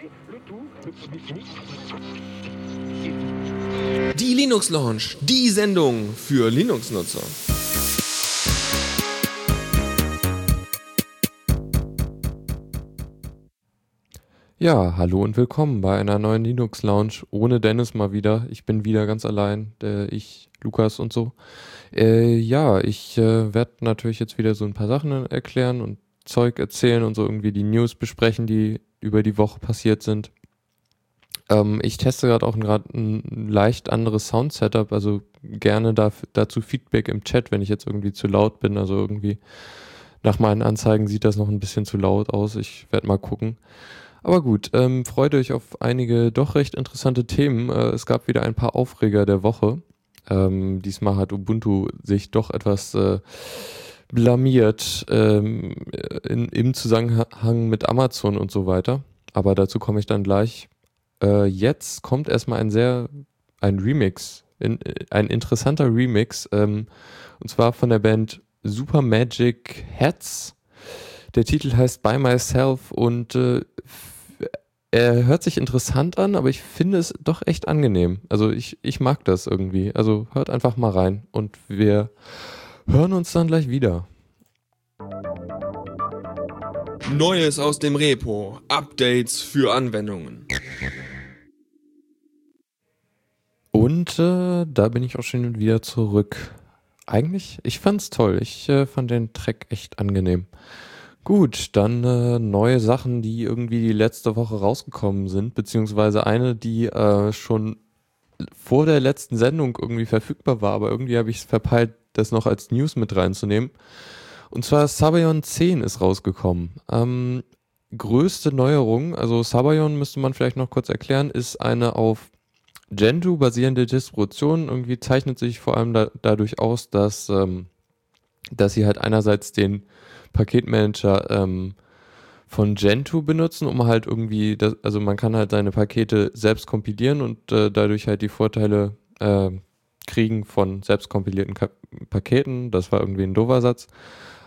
Die Linux Launch, die Sendung für Linux-Nutzer. Ja, hallo und willkommen bei einer neuen Linux Lounge ohne Dennis mal wieder. Ich bin wieder ganz allein, der ich, Lukas und so. Äh, ja, ich äh, werde natürlich jetzt wieder so ein paar Sachen erklären und Zeug erzählen und so irgendwie die News besprechen, die über die Woche passiert sind. Ähm, ich teste gerade auch gerade ein leicht anderes Sound-Setup, also gerne da, dazu Feedback im Chat, wenn ich jetzt irgendwie zu laut bin. Also irgendwie nach meinen Anzeigen sieht das noch ein bisschen zu laut aus. Ich werde mal gucken. Aber gut, ähm, freut euch auf einige doch recht interessante Themen. Äh, es gab wieder ein paar Aufreger der Woche. Ähm, diesmal hat Ubuntu sich doch etwas äh, blamiert ähm, in, im Zusammenhang mit Amazon und so weiter. Aber dazu komme ich dann gleich. Äh, jetzt kommt erstmal ein sehr, ein Remix, in, ein interessanter Remix, ähm, und zwar von der Band Super Magic Hats. Der Titel heißt By Myself und äh, er hört sich interessant an, aber ich finde es doch echt angenehm. Also ich, ich mag das irgendwie. Also hört einfach mal rein und wir hören uns dann gleich wieder. Neues aus dem Repo. Updates für Anwendungen. Und äh, da bin ich auch schon wieder zurück. Eigentlich, ich fand's toll. Ich äh, fand den Track echt angenehm. Gut, dann äh, neue Sachen, die irgendwie die letzte Woche rausgekommen sind, beziehungsweise eine, die äh, schon vor der letzten Sendung irgendwie verfügbar war, aber irgendwie habe ich es verpeilt, das noch als News mit reinzunehmen. Und zwar Sabayon 10 ist rausgekommen. Ähm, größte Neuerung, also Sabayon müsste man vielleicht noch kurz erklären, ist eine auf Gentoo basierende Distribution. Irgendwie zeichnet sich vor allem da, dadurch aus, dass, ähm, dass sie halt einerseits den Paketmanager ähm, von Gentoo benutzen, um halt irgendwie, das, also man kann halt seine Pakete selbst kompilieren und äh, dadurch halt die Vorteile äh, kriegen von selbst kompilierten Ka Paketen. Das war irgendwie ein doofer Satz.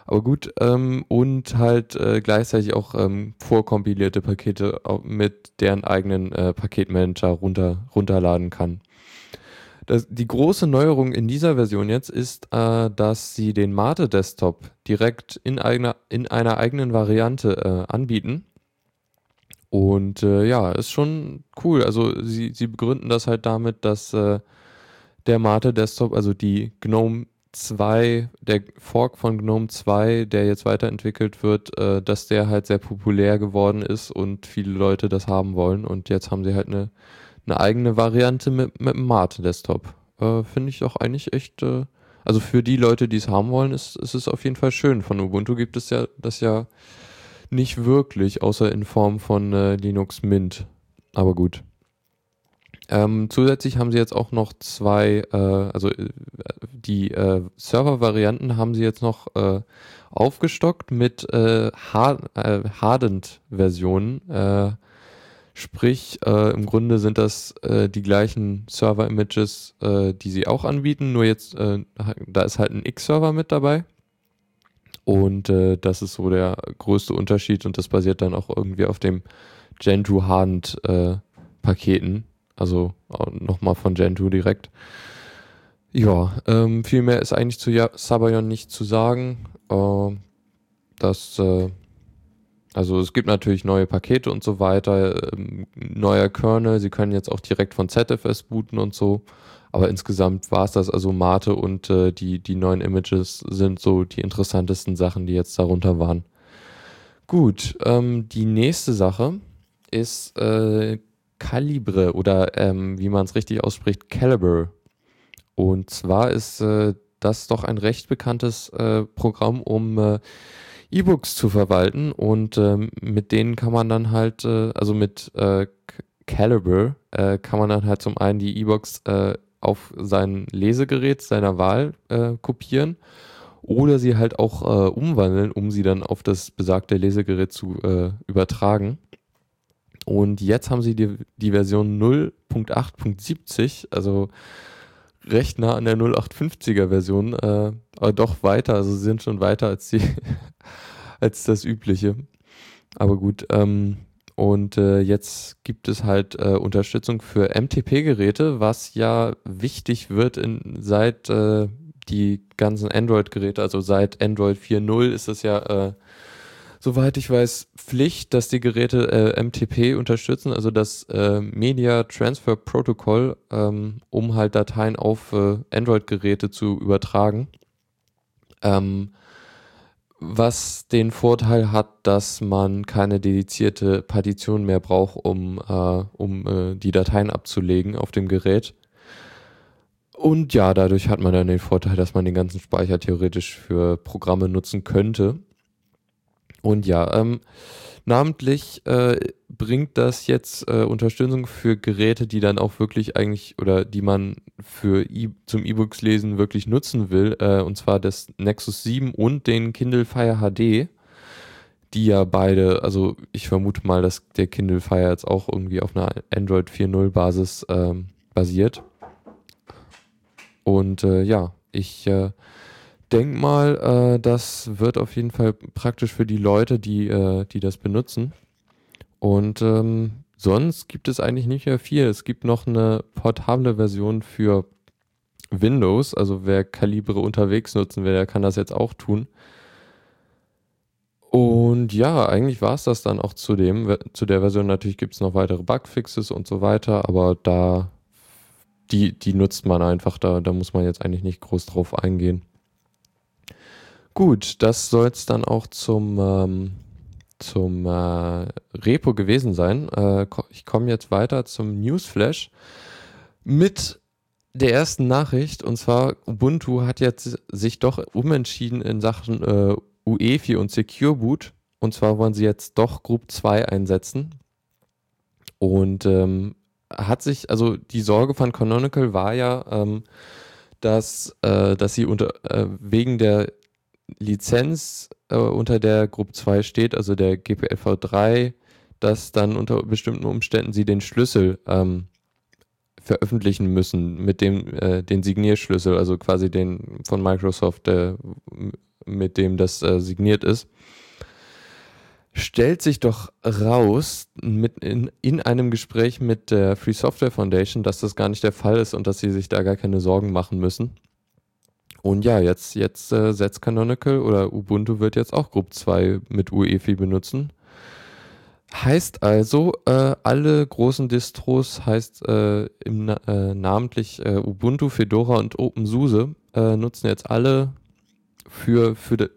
Aber gut, ähm, und halt äh, gleichzeitig auch ähm, vorkompilierte Pakete mit deren eigenen äh, Paketmanager runter, runterladen kann. Das, die große Neuerung in dieser Version jetzt ist, äh, dass sie den Mate Desktop direkt in, eigener, in einer eigenen Variante äh, anbieten. Und äh, ja, ist schon cool. Also sie, sie begründen das halt damit, dass äh, der Mate Desktop, also die GNOME 2, der Fork von GNOME 2, der jetzt weiterentwickelt wird, äh, dass der halt sehr populär geworden ist und viele Leute das haben wollen. Und jetzt haben sie halt eine eine eigene Variante mit, mit einem Mate-Desktop. Äh, Finde ich auch eigentlich echt, äh, also für die Leute, die es haben wollen, ist, ist es auf jeden Fall schön. Von Ubuntu gibt es ja das ja nicht wirklich, außer in Form von äh, Linux Mint. Aber gut. Ähm, zusätzlich haben sie jetzt auch noch zwei, äh, also äh, die äh, Server-Varianten haben sie jetzt noch äh, aufgestockt mit äh, Hardened-Versionen. Äh, Sprich, äh, im Grunde sind das die gleichen Server-Images, die sie auch anbieten, nur jetzt, da ist halt ein X-Server mit dabei. Und das ist so der größte Unterschied und das basiert dann auch irgendwie auf dem Gentoo Hardened äh, Paketen. Also nochmal von Gentoo direkt. Ja, ähm, viel mehr ist eigentlich zu Sabayon nicht zu sagen. Äh, das äh, also es gibt natürlich neue Pakete und so weiter, ähm, neuer Kernel, sie können jetzt auch direkt von ZFS booten und so. Aber insgesamt war es das, also Mate und äh, die, die neuen Images sind so die interessantesten Sachen, die jetzt darunter waren. Gut, ähm, die nächste Sache ist äh, Calibre oder ähm, wie man es richtig ausspricht, Calibre. Und zwar ist äh, das doch ein recht bekanntes äh, Programm, um äh, E-Books zu verwalten und ähm, mit denen kann man dann halt, äh, also mit äh, Calibre äh, kann man dann halt zum einen die E-Books auf sein Lesegerät seiner Wahl kopieren oder sie halt auch umwandeln, um sie dann auf das besagte Lesegerät zu übertragen. Und jetzt haben sie die, die Version 0.8.70, also recht nah an der 0850er Version, äh, aber doch weiter, also sie sind schon weiter als die als das übliche. Aber gut, ähm, Und äh, jetzt gibt es halt äh, Unterstützung für MTP-Geräte, was ja wichtig wird in, seit äh, die ganzen Android-Geräte, also seit Android 4.0 ist es ja, äh, soweit ich weiß, Pflicht, dass die Geräte äh, MTP unterstützen, also das äh, Media Transfer Protocol, ähm, um halt Dateien auf äh, Android-Geräte zu übertragen. Ähm, was den Vorteil hat, dass man keine dedizierte Partition mehr braucht, um, äh, um äh, die Dateien abzulegen auf dem Gerät. Und ja, dadurch hat man dann den Vorteil, dass man den ganzen Speicher theoretisch für Programme nutzen könnte. Und ja, ähm, namentlich äh, bringt das jetzt äh, Unterstützung für Geräte, die dann auch wirklich eigentlich oder die man für e zum E-Books lesen wirklich nutzen will, äh, und zwar das Nexus 7 und den Kindle Fire HD, die ja beide, also ich vermute mal, dass der Kindle Fire jetzt auch irgendwie auf einer Android 4.0 Basis ähm, basiert. Und äh, ja, ich äh, denke mal, äh, das wird auf jeden Fall praktisch für die Leute, die, äh, die das benutzen. Und ähm, sonst gibt es eigentlich nicht mehr viel. Es gibt noch eine portable Version für Windows. Also wer Calibre unterwegs nutzen will, der kann das jetzt auch tun. Und ja, eigentlich war es das dann auch zu dem. Zu der Version natürlich gibt es noch weitere Bugfixes und so weiter, aber da die, die nutzt man einfach, da, da muss man jetzt eigentlich nicht groß drauf eingehen. Gut, das soll es dann auch zum, ähm, zum äh, Repo gewesen sein. Äh, ich komme jetzt weiter zum Newsflash mit der ersten Nachricht. Und zwar, Ubuntu hat jetzt sich doch umentschieden in Sachen äh, UEFI und Secure Boot. Und zwar wollen sie jetzt doch Group 2 einsetzen. Und ähm, hat sich, also die Sorge von Canonical war ja, ähm, dass, äh, dass sie unter, äh, wegen der Lizenz, äh, unter der Group 2 steht, also der GPLv 3, dass dann unter bestimmten Umständen sie den Schlüssel ähm, veröffentlichen müssen mit dem äh, den Signierschlüssel, also quasi den von Microsoft, äh, mit dem das äh, signiert ist stellt sich doch raus mit in, in einem Gespräch mit der Free Software Foundation, dass das gar nicht der Fall ist und dass sie sich da gar keine Sorgen machen müssen. Und ja, jetzt, jetzt äh, setzt Canonical oder Ubuntu wird jetzt auch Group 2 mit UEFI benutzen. Heißt also, äh, alle großen Distros, heißt äh, im, äh, namentlich äh, Ubuntu, Fedora und OpenSUSE, äh, nutzen jetzt alle für, für, de,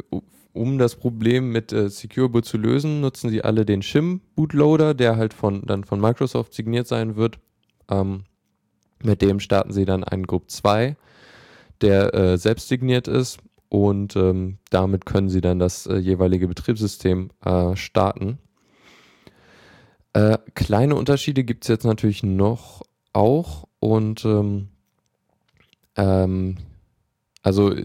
um das Problem mit äh, Secure Boot zu lösen, nutzen sie alle den Shim Bootloader, der halt von, dann von Microsoft signiert sein wird. Ähm, mit dem starten sie dann einen Group 2, der äh, selbst signiert ist und ähm, damit können sie dann das äh, jeweilige Betriebssystem äh, starten. Äh, kleine Unterschiede gibt es jetzt natürlich noch auch und ähm, ähm, also äh,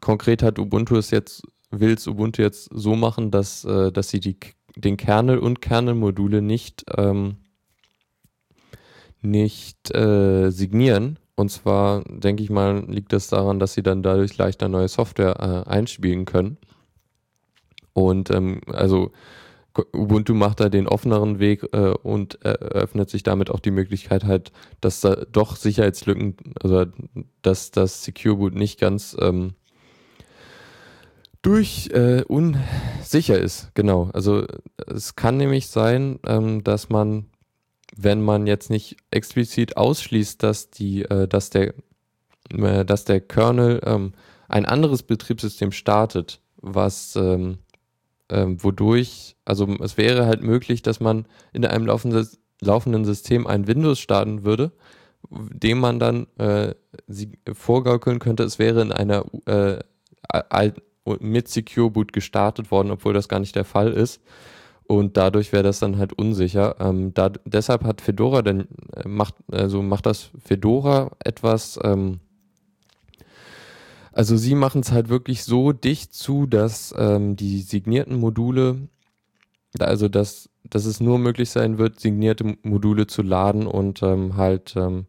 konkret hat Ubuntu es jetzt will es Ubuntu jetzt so machen, dass, äh, dass sie die, den Kernel und Kernelmodule nicht, ähm, nicht äh, signieren. Und zwar, denke ich mal, liegt das daran, dass sie dann dadurch leichter neue Software äh, einspielen können. Und ähm, also Ubuntu macht da den offeneren Weg äh, und eröffnet sich damit auch die Möglichkeit halt, dass da doch Sicherheitslücken, also dass das Secure Boot nicht ganz ähm, durch äh, unsicher ist, genau. Also es kann nämlich sein, ähm, dass man, wenn man jetzt nicht explizit ausschließt, dass die, äh, dass der, äh, dass der Kernel ähm, ein anderes Betriebssystem startet, was ähm, ähm, wodurch, also es wäre halt möglich, dass man in einem laufenden, laufenden System ein Windows starten würde, dem man dann äh, sie vorgaukeln könnte, es wäre in einer äh, mit Secure Boot gestartet worden, obwohl das gar nicht der Fall ist. Und dadurch wäre das dann halt unsicher. Ähm, da, deshalb hat Fedora denn äh, macht also macht das Fedora etwas. Ähm, also sie machen es halt wirklich so dicht zu, dass ähm, die signierten Module, also dass, dass es nur möglich sein wird, signierte Module zu laden und ähm, halt ähm,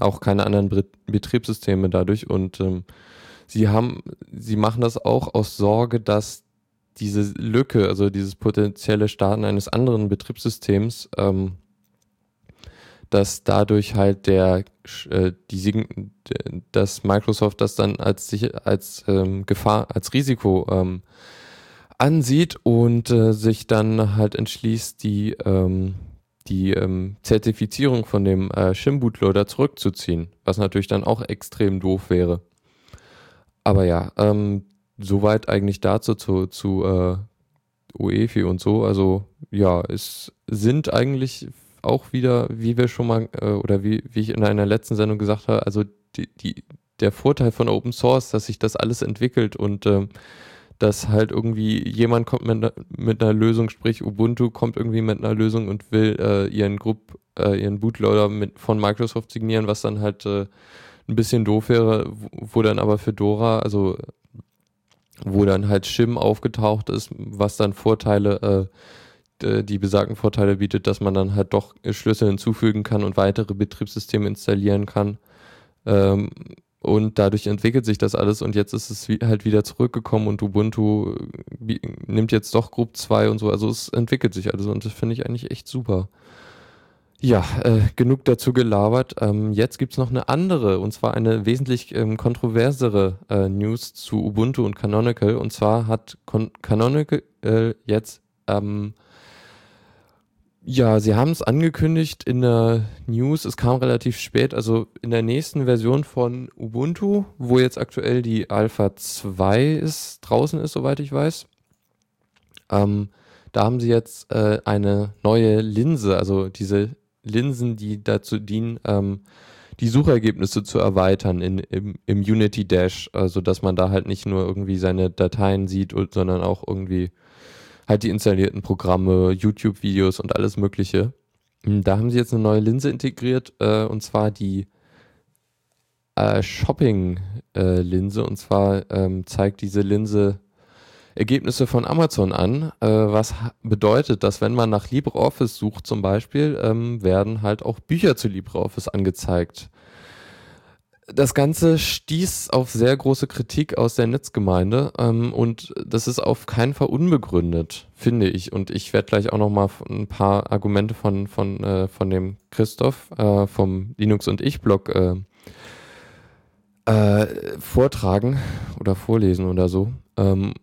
auch keine anderen Betriebssysteme dadurch und ähm, Sie haben, sie machen das auch aus Sorge, dass diese Lücke, also dieses potenzielle Starten eines anderen Betriebssystems, ähm, dass dadurch halt der, äh, die, dass Microsoft das dann als, als ähm, Gefahr, als Risiko ähm, ansieht und äh, sich dann halt entschließt, die, ähm, die ähm, Zertifizierung von dem äh, Shim-Bootloader zurückzuziehen, was natürlich dann auch extrem doof wäre. Aber ja, ähm, soweit eigentlich dazu zu, zu äh, UEFI und so. Also ja, es sind eigentlich auch wieder, wie wir schon mal, äh, oder wie, wie ich in einer letzten Sendung gesagt habe, also die, die, der Vorteil von Open Source, dass sich das alles entwickelt und ähm, dass halt irgendwie jemand kommt mit, mit einer Lösung, sprich Ubuntu kommt irgendwie mit einer Lösung und will äh, ihren Group, äh, ihren Bootloader mit, von Microsoft signieren, was dann halt äh, ein bisschen doof wäre, wo, wo dann aber für Dora, also wo dann halt Shim aufgetaucht ist, was dann Vorteile, äh, die besagten Vorteile bietet, dass man dann halt doch Schlüssel hinzufügen kann und weitere Betriebssysteme installieren kann. Ähm, und dadurch entwickelt sich das alles und jetzt ist es wie, halt wieder zurückgekommen und Ubuntu äh, nimmt jetzt doch Group 2 und so. Also es entwickelt sich alles und das finde ich eigentlich echt super. Ja, äh, genug dazu gelabert. Ähm, jetzt gibt's noch eine andere, und zwar eine wesentlich ähm, kontroversere äh, News zu Ubuntu und Canonical. Und zwar hat Con Canonical äh, jetzt, ähm, ja, sie haben es angekündigt in der News, es kam relativ spät, also in der nächsten Version von Ubuntu, wo jetzt aktuell die Alpha 2 ist, draußen ist, soweit ich weiß. Ähm, da haben sie jetzt äh, eine neue Linse, also diese Linsen, die dazu dienen, ähm, die Suchergebnisse zu erweitern in, im, im Unity Dash, also dass man da halt nicht nur irgendwie seine Dateien sieht, sondern auch irgendwie halt die installierten Programme, YouTube-Videos und alles Mögliche. Hm, da haben sie jetzt eine neue Linse integriert, äh, und zwar die äh, Shopping-Linse. Äh, und zwar ähm, zeigt diese Linse Ergebnisse von Amazon an, äh, was bedeutet, dass wenn man nach LibreOffice sucht zum Beispiel, ähm, werden halt auch Bücher zu LibreOffice angezeigt. Das Ganze stieß auf sehr große Kritik aus der Netzgemeinde ähm, und das ist auf keinen Fall unbegründet, finde ich. Und ich werde gleich auch noch mal ein paar Argumente von, von, äh, von dem Christoph äh, vom Linux und ich Blog äh, äh, vortragen oder vorlesen oder so. Ähm,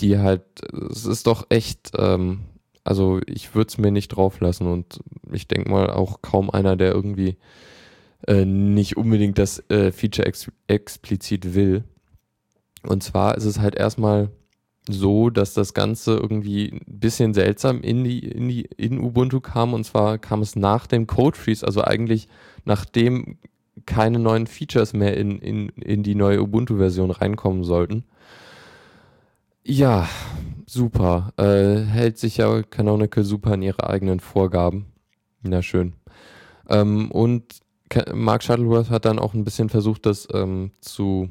die halt, es ist doch echt, ähm, also ich würde es mir nicht drauf lassen und ich denke mal auch kaum einer, der irgendwie äh, nicht unbedingt das äh, Feature ex explizit will. Und zwar ist es halt erstmal so, dass das Ganze irgendwie ein bisschen seltsam in die, in die, in Ubuntu kam und zwar kam es nach dem Code Freeze, also eigentlich nachdem keine neuen Features mehr in, in, in die neue Ubuntu-Version reinkommen sollten. Ja, super. Äh, hält sich ja Canonical super an ihre eigenen Vorgaben. Na schön. Ähm, und Mark Shuttleworth hat dann auch ein bisschen versucht, das ähm, zu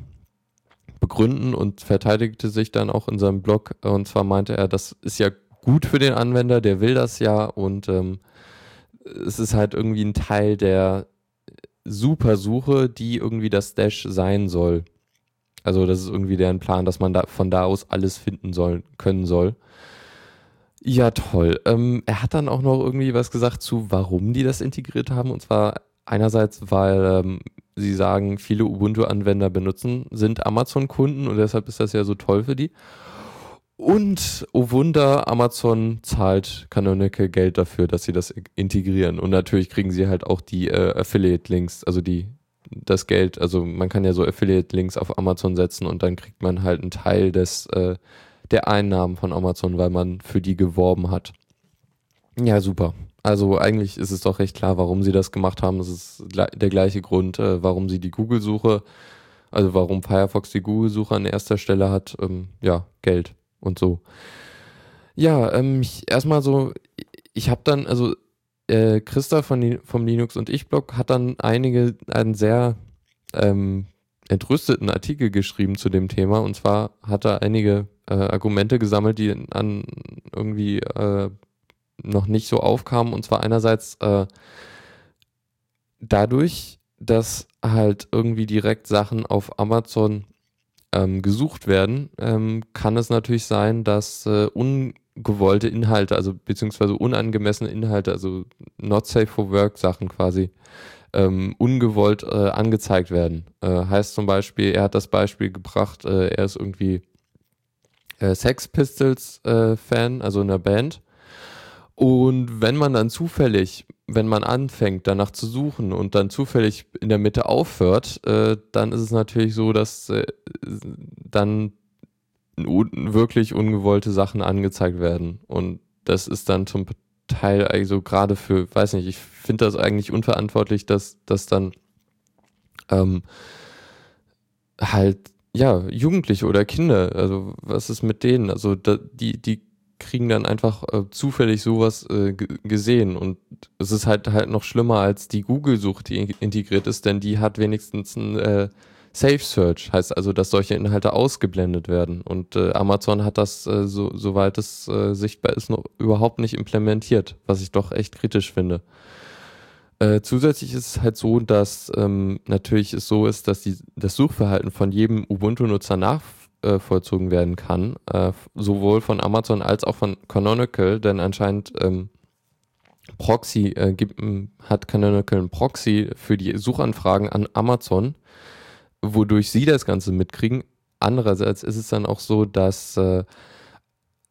begründen und verteidigte sich dann auch in seinem Blog. Und zwar meinte er, das ist ja gut für den Anwender, der will das ja und ähm, es ist halt irgendwie ein Teil der Supersuche, die irgendwie das Dash sein soll. Also das ist irgendwie deren Plan, dass man da von da aus alles finden soll, können soll. Ja, toll. Ähm, er hat dann auch noch irgendwie was gesagt zu, warum die das integriert haben. Und zwar einerseits, weil ähm, sie sagen, viele Ubuntu-Anwender benutzen, sind Amazon-Kunden und deshalb ist das ja so toll für die. Und, oh Wunder, Amazon zahlt Canonical Geld dafür, dass sie das integrieren. Und natürlich kriegen sie halt auch die äh, Affiliate-Links, also die das Geld, also man kann ja so Affiliate-Links auf Amazon setzen und dann kriegt man halt einen Teil des, äh, der Einnahmen von Amazon, weil man für die geworben hat. Ja, super. Also eigentlich ist es doch recht klar, warum sie das gemacht haben. Es ist der gleiche Grund, äh, warum sie die Google-Suche, also warum Firefox die Google-Suche an erster Stelle hat. Ähm, ja, Geld und so. Ja, ähm, erstmal so, ich habe dann, also äh, Christa von, vom Linux und ich Blog hat dann einige, einen sehr ähm, entrüsteten Artikel geschrieben zu dem Thema. Und zwar hat er einige äh, Argumente gesammelt, die an irgendwie äh, noch nicht so aufkamen. Und zwar einerseits äh, dadurch, dass halt irgendwie direkt Sachen auf Amazon ähm, gesucht werden, ähm, kann es natürlich sein, dass äh, ungewollte Inhalte, also beziehungsweise unangemessene Inhalte, also not safe for work Sachen quasi, ähm, ungewollt äh, angezeigt werden. Äh, heißt zum Beispiel, er hat das Beispiel gebracht, äh, er ist irgendwie äh, Sex Pistols äh, Fan, also in der Band. Und wenn man dann zufällig, wenn man anfängt, danach zu suchen und dann zufällig in der Mitte aufhört, äh, dann ist es natürlich so, dass dann wirklich ungewollte Sachen angezeigt werden. Und das ist dann zum Teil also gerade für, weiß nicht, ich finde das eigentlich unverantwortlich, dass, dass dann ähm, halt, ja, Jugendliche oder Kinder, also was ist mit denen? Also da, die, die kriegen dann einfach äh, zufällig sowas äh, gesehen und es ist halt halt noch schlimmer als die Google-Suche, die integriert ist, denn die hat wenigstens ein äh, Safe Search, heißt also, dass solche Inhalte ausgeblendet werden. Und äh, Amazon hat das, äh, so, soweit es äh, sichtbar ist, noch überhaupt nicht implementiert, was ich doch echt kritisch finde. Äh, zusätzlich ist es halt so, dass ähm, natürlich es so ist, dass die, das Suchverhalten von jedem Ubuntu-Nutzer nachvollzogen werden kann, äh, sowohl von Amazon als auch von Canonical, denn anscheinend ähm, Proxy äh, gibt, hat Canonical ein Proxy für die Suchanfragen an Amazon wodurch sie das Ganze mitkriegen. Andererseits ist es dann auch so, dass äh,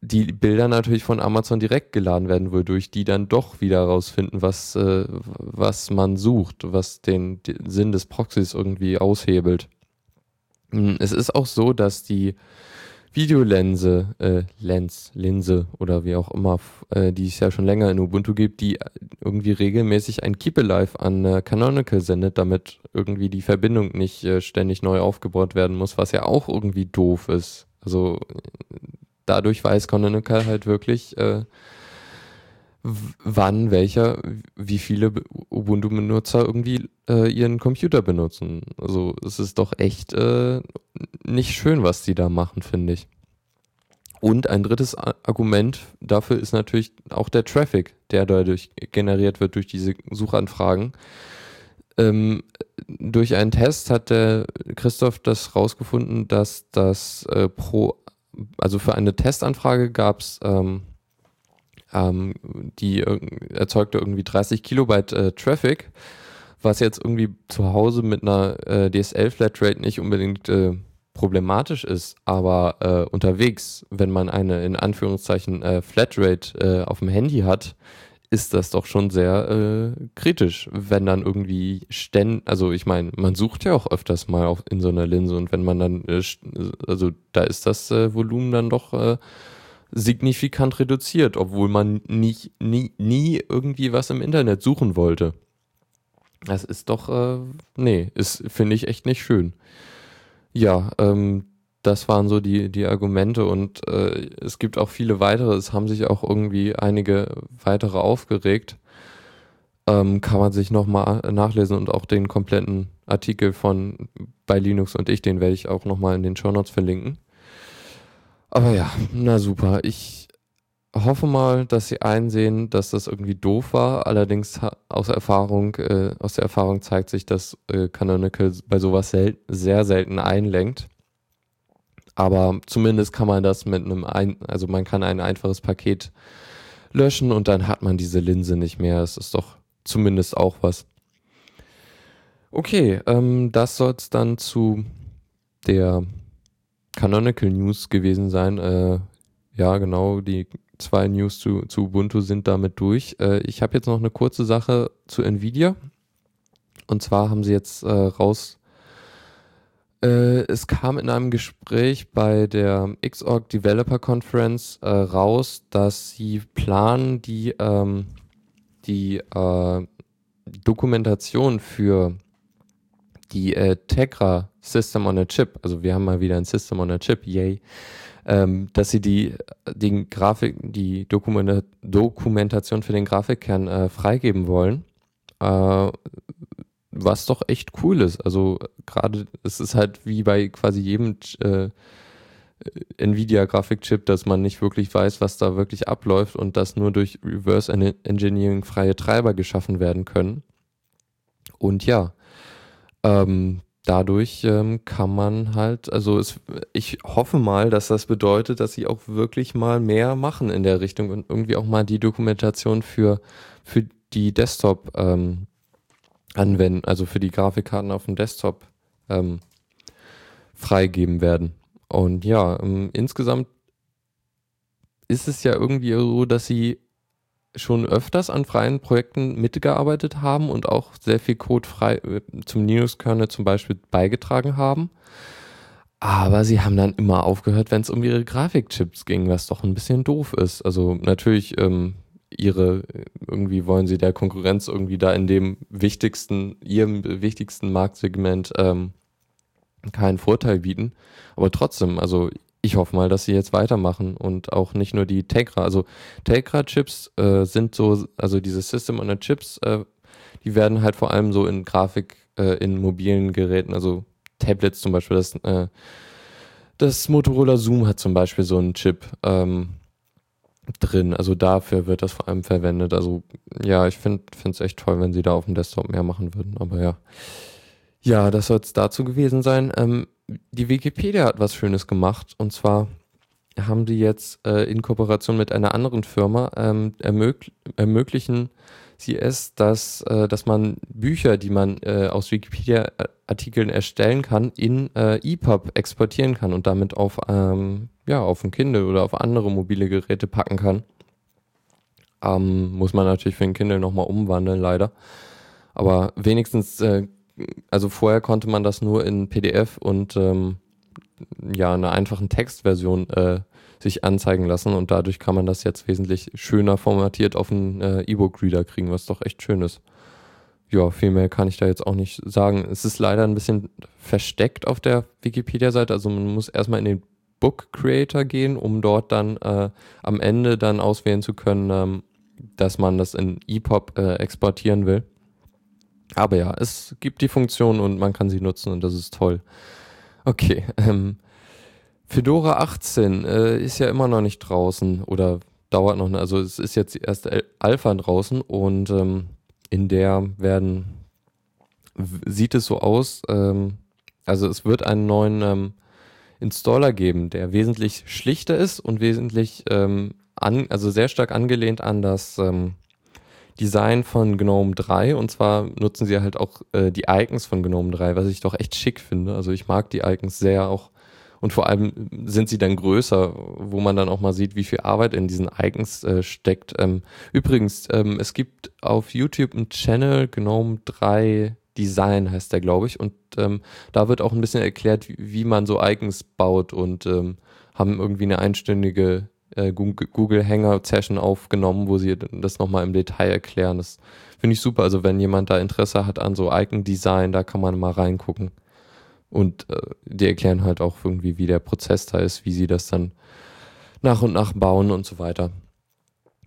die Bilder natürlich von Amazon direkt geladen werden, wodurch die dann doch wieder rausfinden, was, äh, was man sucht, was den, den Sinn des Proxys irgendwie aushebelt. Hm, es ist auch so, dass die Videolinse, äh, Lens, Linse oder wie auch immer, äh, die es ja schon länger in Ubuntu gibt, die irgendwie regelmäßig ein Keep Alive an äh, Canonical sendet, damit irgendwie die Verbindung nicht äh, ständig neu aufgebaut werden muss, was ja auch irgendwie doof ist. Also dadurch weiß Canonical halt wirklich, äh, wann welcher, wie viele Ubuntu-Benutzer irgendwie äh, ihren Computer benutzen. Also es ist doch echt äh, nicht schön, was die da machen, finde ich. Und ein drittes Argument dafür ist natürlich auch der Traffic, der dadurch generiert wird durch diese Suchanfragen. Ähm, durch einen Test hat der Christoph das rausgefunden, dass das äh, pro, also für eine Testanfrage gab es ähm, ähm, die erzeugte irgendwie 30 Kilobyte äh, Traffic, was jetzt irgendwie zu Hause mit einer äh, DSL-Flatrate nicht unbedingt äh, problematisch ist, aber äh, unterwegs, wenn man eine in Anführungszeichen äh, Flatrate äh, auf dem Handy hat, ist das doch schon sehr äh, kritisch, wenn dann irgendwie ständig, also ich meine, man sucht ja auch öfters mal auf, in so einer Linse und wenn man dann, äh, also da ist das äh, Volumen dann doch signifikant reduziert, obwohl man nicht, nie, nie irgendwie was im Internet suchen wollte. Das ist doch, äh, nee, ist, finde ich echt nicht schön. Ja, ähm, das waren so die, die Argumente und äh, es gibt auch viele weitere. Es haben sich auch irgendwie einige weitere aufgeregt. Ähm, kann man sich nochmal nachlesen und auch den kompletten Artikel von bei Linux und ich, den werde ich auch nochmal in den Show Notes verlinken. Aber ja, na super. Ich hoffe mal, dass sie einsehen, dass das irgendwie doof war. Allerdings aus Erfahrung, äh, aus der Erfahrung zeigt sich, dass äh, Canonical bei sowas sel sehr selten einlenkt. Aber zumindest kann man das mit einem, ein also man kann ein einfaches Paket löschen und dann hat man diese Linse nicht mehr. Es ist doch zumindest auch was. Okay, ähm, das soll es dann zu der Canonical News gewesen sein. Äh, ja, genau, die zwei News zu, zu Ubuntu sind damit durch. Äh, ich habe jetzt noch eine kurze Sache zu Nvidia. Und zwar haben sie jetzt äh, raus. Äh, es kam in einem Gespräch bei der Xorg Developer Conference äh, raus, dass sie planen, die, ähm, die äh, Dokumentation für die äh, Tegra System on a Chip, also wir haben mal wieder ein System on a Chip, yay, ähm, dass sie die, die Grafik, die Dokumenta Dokumentation für den Grafikkern äh, freigeben wollen. Äh, was doch echt cool ist. Also gerade, es ist halt wie bei quasi jedem äh, Nvidia-Grafikchip, dass man nicht wirklich weiß, was da wirklich abläuft und dass nur durch Reverse Engineering freie Treiber geschaffen werden können. Und ja, ähm, dadurch ähm, kann man halt, also es, ich hoffe mal, dass das bedeutet, dass sie auch wirklich mal mehr machen in der Richtung und irgendwie auch mal die Dokumentation für, für die Desktop ähm, anwenden, also für die Grafikkarten auf dem Desktop ähm, freigeben werden. Und ja, ähm, insgesamt ist es ja irgendwie so, dass sie schon öfters an freien Projekten mitgearbeitet haben und auch sehr viel Code frei äh, zum Linux-Kernel zum Beispiel beigetragen haben. Aber sie haben dann immer aufgehört, wenn es um ihre Grafikchips ging, was doch ein bisschen doof ist. Also natürlich ähm, ihre, irgendwie wollen sie der Konkurrenz irgendwie da in dem wichtigsten, ihrem wichtigsten Marktsegment ähm, keinen Vorteil bieten. Aber trotzdem, also ich hoffe mal, dass sie jetzt weitermachen und auch nicht nur die Tegra. Also Tegra-Chips äh, sind so, also diese System on the Chips, äh, die werden halt vor allem so in Grafik, äh, in mobilen Geräten, also Tablets zum Beispiel, das, äh, das Motorola Zoom hat zum Beispiel so einen Chip ähm, drin. Also dafür wird das vor allem verwendet. Also ja, ich finde es echt toll, wenn sie da auf dem Desktop mehr machen würden. Aber ja. Ja, das soll es dazu gewesen sein. Ähm, die Wikipedia hat was Schönes gemacht und zwar haben die jetzt äh, in Kooperation mit einer anderen Firma ähm, ermög ermöglichen sie es, dass, äh, dass man Bücher, die man äh, aus Wikipedia-Artikeln erstellen kann, in äh, EPUB exportieren kann und damit auf, ähm, ja, auf ein Kindle oder auf andere mobile Geräte packen kann. Ähm, muss man natürlich für ein Kindle nochmal umwandeln, leider. Aber wenigstens äh, also vorher konnte man das nur in PDF und ähm, ja, einer einfachen Textversion äh, sich anzeigen lassen und dadurch kann man das jetzt wesentlich schöner formatiert auf einen äh, E-Book-Reader kriegen, was doch echt schön ist. Ja, viel mehr kann ich da jetzt auch nicht sagen. Es ist leider ein bisschen versteckt auf der Wikipedia-Seite, also man muss erstmal in den Book Creator gehen, um dort dann äh, am Ende dann auswählen zu können, ähm, dass man das in EPUB äh, exportieren will. Aber ja, es gibt die Funktion und man kann sie nutzen und das ist toll. Okay, ähm, Fedora 18 äh, ist ja immer noch nicht draußen oder dauert noch, also es ist jetzt die erste Alpha draußen und ähm, in der werden, sieht es so aus, ähm, also es wird einen neuen ähm, Installer geben, der wesentlich schlichter ist und wesentlich, ähm, an, also sehr stark angelehnt an das ähm, Design von GNOME 3 und zwar nutzen sie halt auch äh, die Icons von GNOME 3, was ich doch echt schick finde. Also ich mag die Icons sehr auch und vor allem sind sie dann größer, wo man dann auch mal sieht, wie viel Arbeit in diesen Icons äh, steckt. Ähm, übrigens, ähm, es gibt auf YouTube einen Channel, GNOME 3 Design heißt der, glaube ich, und ähm, da wird auch ein bisschen erklärt, wie, wie man so Icons baut und ähm, haben irgendwie eine einstündige äh, Google Hangout Session aufgenommen, wo sie das nochmal im Detail erklären. Das finde ich super. Also wenn jemand da Interesse hat an so Icon Design, da kann man mal reingucken. Und äh, die erklären halt auch irgendwie, wie der Prozess da ist, wie sie das dann nach und nach bauen und so weiter.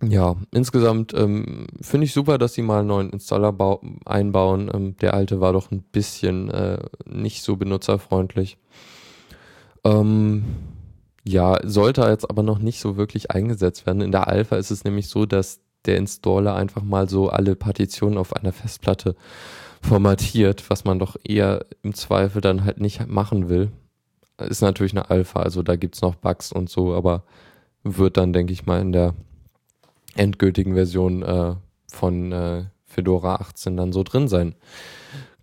Ja, insgesamt ähm, finde ich super, dass sie mal einen neuen Installer einbauen. Ähm, der alte war doch ein bisschen äh, nicht so benutzerfreundlich. Ähm, ja, sollte jetzt aber noch nicht so wirklich eingesetzt werden. In der Alpha ist es nämlich so, dass der Installer einfach mal so alle Partitionen auf einer Festplatte formatiert, was man doch eher im Zweifel dann halt nicht machen will. Ist natürlich eine Alpha, also da gibt's noch Bugs und so, aber wird dann, denke ich mal, in der endgültigen Version äh, von äh, Fedora 18 dann so drin sein.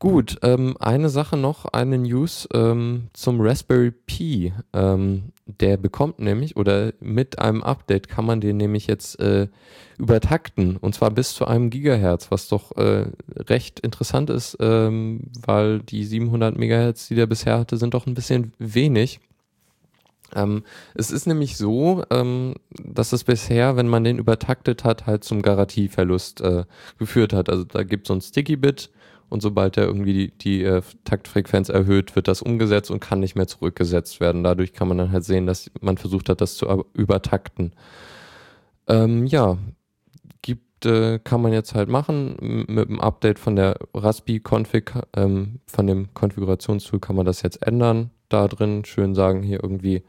Gut, ähm, eine Sache noch, eine News ähm, zum Raspberry Pi. Ähm, der bekommt nämlich, oder mit einem Update kann man den nämlich jetzt äh, übertakten. Und zwar bis zu einem Gigahertz, was doch äh, recht interessant ist, ähm, weil die 700 Megahertz, die der bisher hatte, sind doch ein bisschen wenig. Ähm, es ist nämlich so, ähm, dass es bisher, wenn man den übertaktet hat, halt zum Garantieverlust äh, geführt hat. Also da gibt es so ein Sticky-Bit und sobald er irgendwie die, die äh, Taktfrequenz erhöht, wird das umgesetzt und kann nicht mehr zurückgesetzt werden. Dadurch kann man dann halt sehen, dass man versucht hat, das zu übertakten. Ähm, ja, gibt, äh, kann man jetzt halt machen. Mit dem Update von der Raspi-Config, ähm, von dem Konfigurationstool kann man das jetzt ändern. Da drin schön sagen hier irgendwie,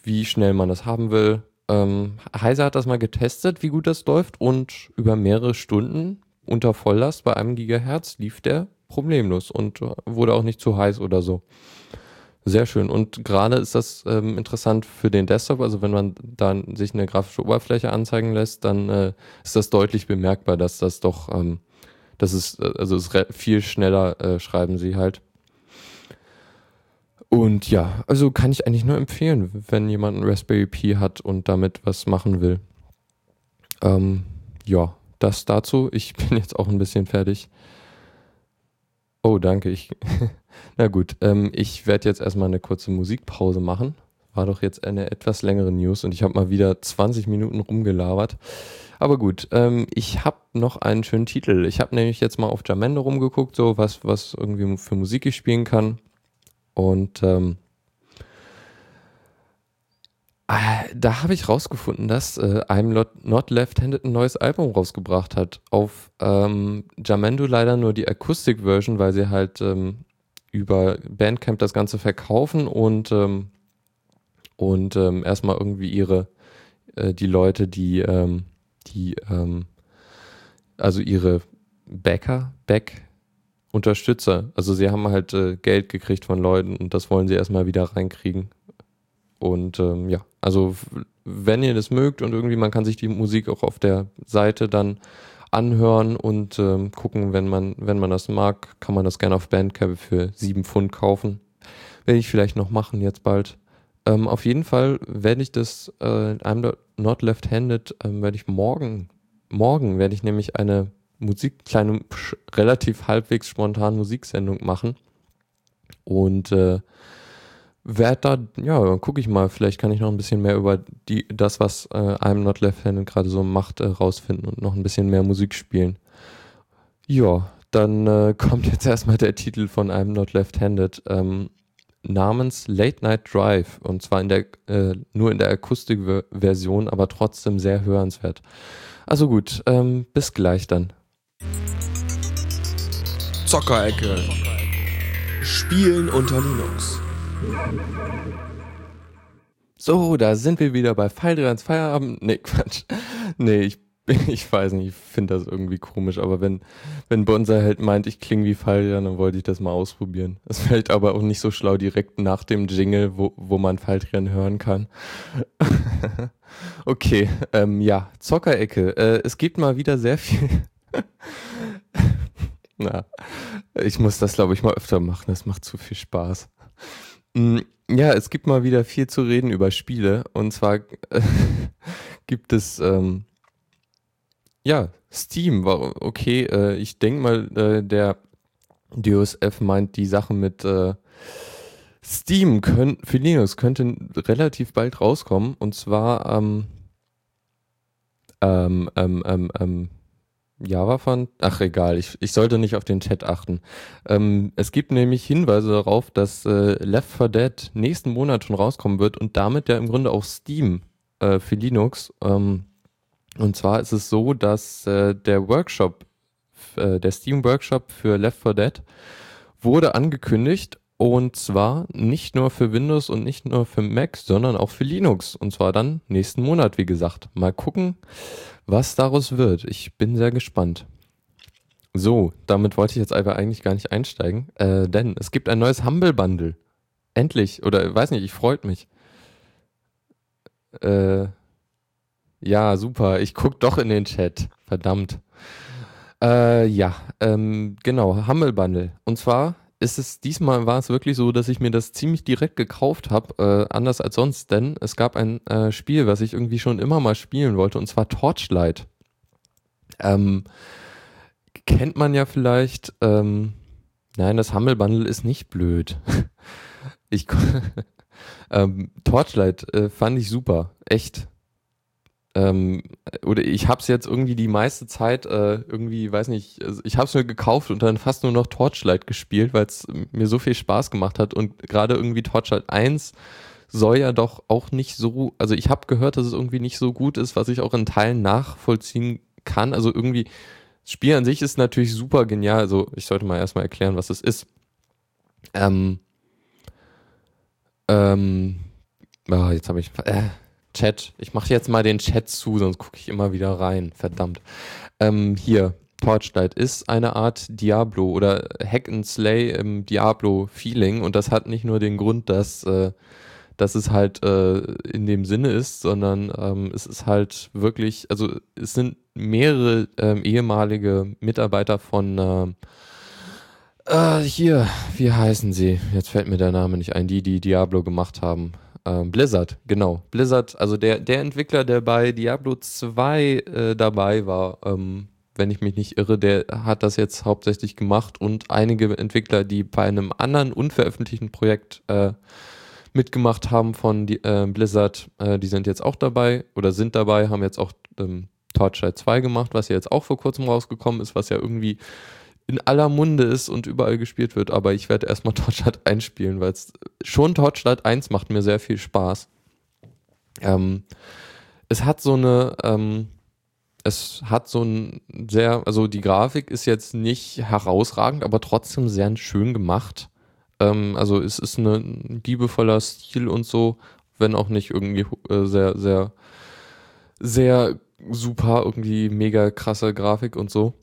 wie schnell man das haben will. Ähm, Heise hat das mal getestet, wie gut das läuft und über mehrere Stunden unter Volllast bei einem Gigahertz lief der problemlos und wurde auch nicht zu heiß oder so. Sehr schön. Und gerade ist das ähm, interessant für den Desktop. Also wenn man dann sich eine grafische Oberfläche anzeigen lässt, dann äh, ist das deutlich bemerkbar, dass das doch, ähm, das ist, äh, also ist viel schneller äh, schreiben sie halt. Und ja, also kann ich eigentlich nur empfehlen, wenn jemand ein Raspberry Pi hat und damit was machen will. Ähm, ja, das dazu. Ich bin jetzt auch ein bisschen fertig. Oh, danke. Ich Na gut, ähm, ich werde jetzt erstmal eine kurze Musikpause machen. War doch jetzt eine etwas längere News und ich habe mal wieder 20 Minuten rumgelabert. Aber gut, ähm, ich habe noch einen schönen Titel. Ich habe nämlich jetzt mal auf Jamendo rumgeguckt, so was, was irgendwie für Musik ich spielen kann. Und ähm, da habe ich rausgefunden, dass äh, I'm Not Left-Handed ein neues Album rausgebracht hat. Auf ähm, Jamendo leider nur die Akustik-Version, weil sie halt ähm, über Bandcamp das Ganze verkaufen und, ähm, und ähm, erstmal irgendwie ihre, äh, die Leute, die, ähm, die, ähm, also ihre Backer, Back, Unterstützer, also sie haben halt äh, Geld gekriegt von Leuten und das wollen sie erstmal wieder reinkriegen. Und ähm, ja, also wenn ihr das mögt und irgendwie man kann sich die Musik auch auf der Seite dann anhören und ähm, gucken, wenn man, wenn man das mag, kann man das gerne auf Bandcamp für sieben Pfund kaufen. Werde ich vielleicht noch machen jetzt bald. Ähm, auf jeden Fall werde ich das äh, I'm Not Left-Handed, ähm, werde ich morgen, morgen werde ich nämlich eine Musik, kleine, relativ halbwegs spontan Musiksendung machen. Und äh, werde da, ja, dann gucke ich mal, vielleicht kann ich noch ein bisschen mehr über die, das, was äh, I'm Not Left-Handed gerade so macht, äh, rausfinden und noch ein bisschen mehr Musik spielen. Ja, dann äh, kommt jetzt erstmal der Titel von I'm Not Left-Handed ähm, namens Late Night Drive und zwar in der, äh, nur in der Akustikversion, aber trotzdem sehr hörenswert. Also gut, ähm, bis gleich dann. Zockerecke. Spielen unter Linux. So, da sind wir wieder bei Falldrans Feierabend. Nee, Quatsch. Nee, ich, ich weiß nicht, ich finde das irgendwie komisch, aber wenn, wenn Bonsai halt meint, ich klinge wie Falldran, dann wollte ich das mal ausprobieren. Es fällt aber auch nicht so schlau direkt nach dem Jingle, wo, wo man Falldran hören kann. okay, ähm, ja, Zockerecke. Äh, es gibt mal wieder sehr viel. Na, ich muss das, glaube ich, mal öfter machen. Das macht zu viel Spaß. Mm, ja, es gibt mal wieder viel zu reden über Spiele. Und zwar gibt es, ähm, ja, Steam. Okay, äh, ich denke mal, äh, der DOSF meint die Sache mit äh, Steam können, für Linux könnte relativ bald rauskommen. Und zwar ähm, ähm, ähm, ähm, ähm Java fand? Ach egal, ich, ich sollte nicht auf den Chat achten. Ähm, es gibt nämlich Hinweise darauf, dass äh, Left 4 Dead nächsten Monat schon rauskommen wird und damit ja im Grunde auch Steam äh, für Linux. Ähm, und zwar ist es so, dass äh, der Workshop, äh, der Steam Workshop für Left 4 Dead wurde angekündigt und zwar nicht nur für Windows und nicht nur für Mac, sondern auch für Linux. Und zwar dann nächsten Monat, wie gesagt. Mal gucken, was daraus wird. Ich bin sehr gespannt. So, damit wollte ich jetzt einfach eigentlich gar nicht einsteigen, äh, denn es gibt ein neues Humble Bundle. Endlich. Oder weiß nicht, ich freut mich. Äh, ja, super. Ich guck doch in den Chat. Verdammt. Äh, ja, ähm, genau, Humble Bundle. Und zwar ist es diesmal war es wirklich so, dass ich mir das ziemlich direkt gekauft habe, äh, anders als sonst, denn es gab ein äh, Spiel, was ich irgendwie schon immer mal spielen wollte, und zwar Torchlight. Ähm, kennt man ja vielleicht. Ähm, nein, das Humble Bundle ist nicht blöd. ich ähm, Torchlight äh, fand ich super, echt ähm, oder ich habe es jetzt irgendwie die meiste Zeit äh, irgendwie, weiß nicht, also ich habe es mir gekauft und dann fast nur noch Torchlight gespielt, weil es mir so viel Spaß gemacht hat und gerade irgendwie Torchlight 1 soll ja doch auch nicht so, also ich habe gehört, dass es irgendwie nicht so gut ist, was ich auch in Teilen nachvollziehen kann. Also irgendwie, das Spiel an sich ist natürlich super genial. Also ich sollte mal erstmal erklären, was es ist. Ähm, ähm, oh, jetzt habe ich, äh, Chat. Ich mache jetzt mal den Chat zu, sonst gucke ich immer wieder rein. Verdammt. Ähm, hier. Torchlight ist eine Art Diablo oder Hack and Slay im Diablo-Feeling und das hat nicht nur den Grund, dass, äh, dass es halt äh, in dem Sinne ist, sondern ähm, es ist halt wirklich, also es sind mehrere ähm, ehemalige Mitarbeiter von äh, äh, hier, wie heißen sie? Jetzt fällt mir der Name nicht ein, die, die Diablo gemacht haben. Ähm, Blizzard, genau. Blizzard, also der, der Entwickler, der bei Diablo 2 äh, dabei war, ähm, wenn ich mich nicht irre, der hat das jetzt hauptsächlich gemacht und einige Entwickler, die bei einem anderen unveröffentlichten Projekt äh, mitgemacht haben von die, äh, Blizzard, äh, die sind jetzt auch dabei oder sind dabei, haben jetzt auch ähm, Torchlight 2 gemacht, was ja jetzt auch vor kurzem rausgekommen ist, was ja irgendwie in aller Munde ist und überall gespielt wird. Aber ich werde erstmal Torchlight 1 spielen, weil schon Torchlight 1 macht mir sehr viel Spaß. Ähm, es hat so eine, ähm, es hat so ein sehr, also die Grafik ist jetzt nicht herausragend, aber trotzdem sehr schön gemacht. Ähm, also es ist ein liebevoller Stil und so, wenn auch nicht irgendwie äh, sehr, sehr, sehr super, irgendwie mega krasse Grafik und so.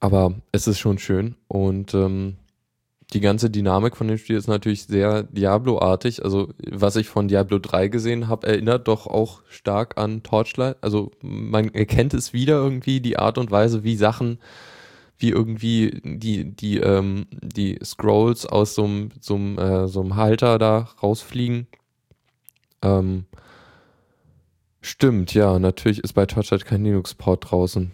Aber es ist schon schön und ähm, die ganze Dynamik von dem Spiel ist natürlich sehr Diablo-artig. Also, was ich von Diablo 3 gesehen habe, erinnert doch auch stark an Torchlight. Also, man erkennt es wieder irgendwie, die Art und Weise, wie Sachen, wie irgendwie die, die, ähm, die Scrolls aus so einem, äh, Halter da rausfliegen. Ähm, stimmt, ja, natürlich ist bei Torchlight kein Linux-Port draußen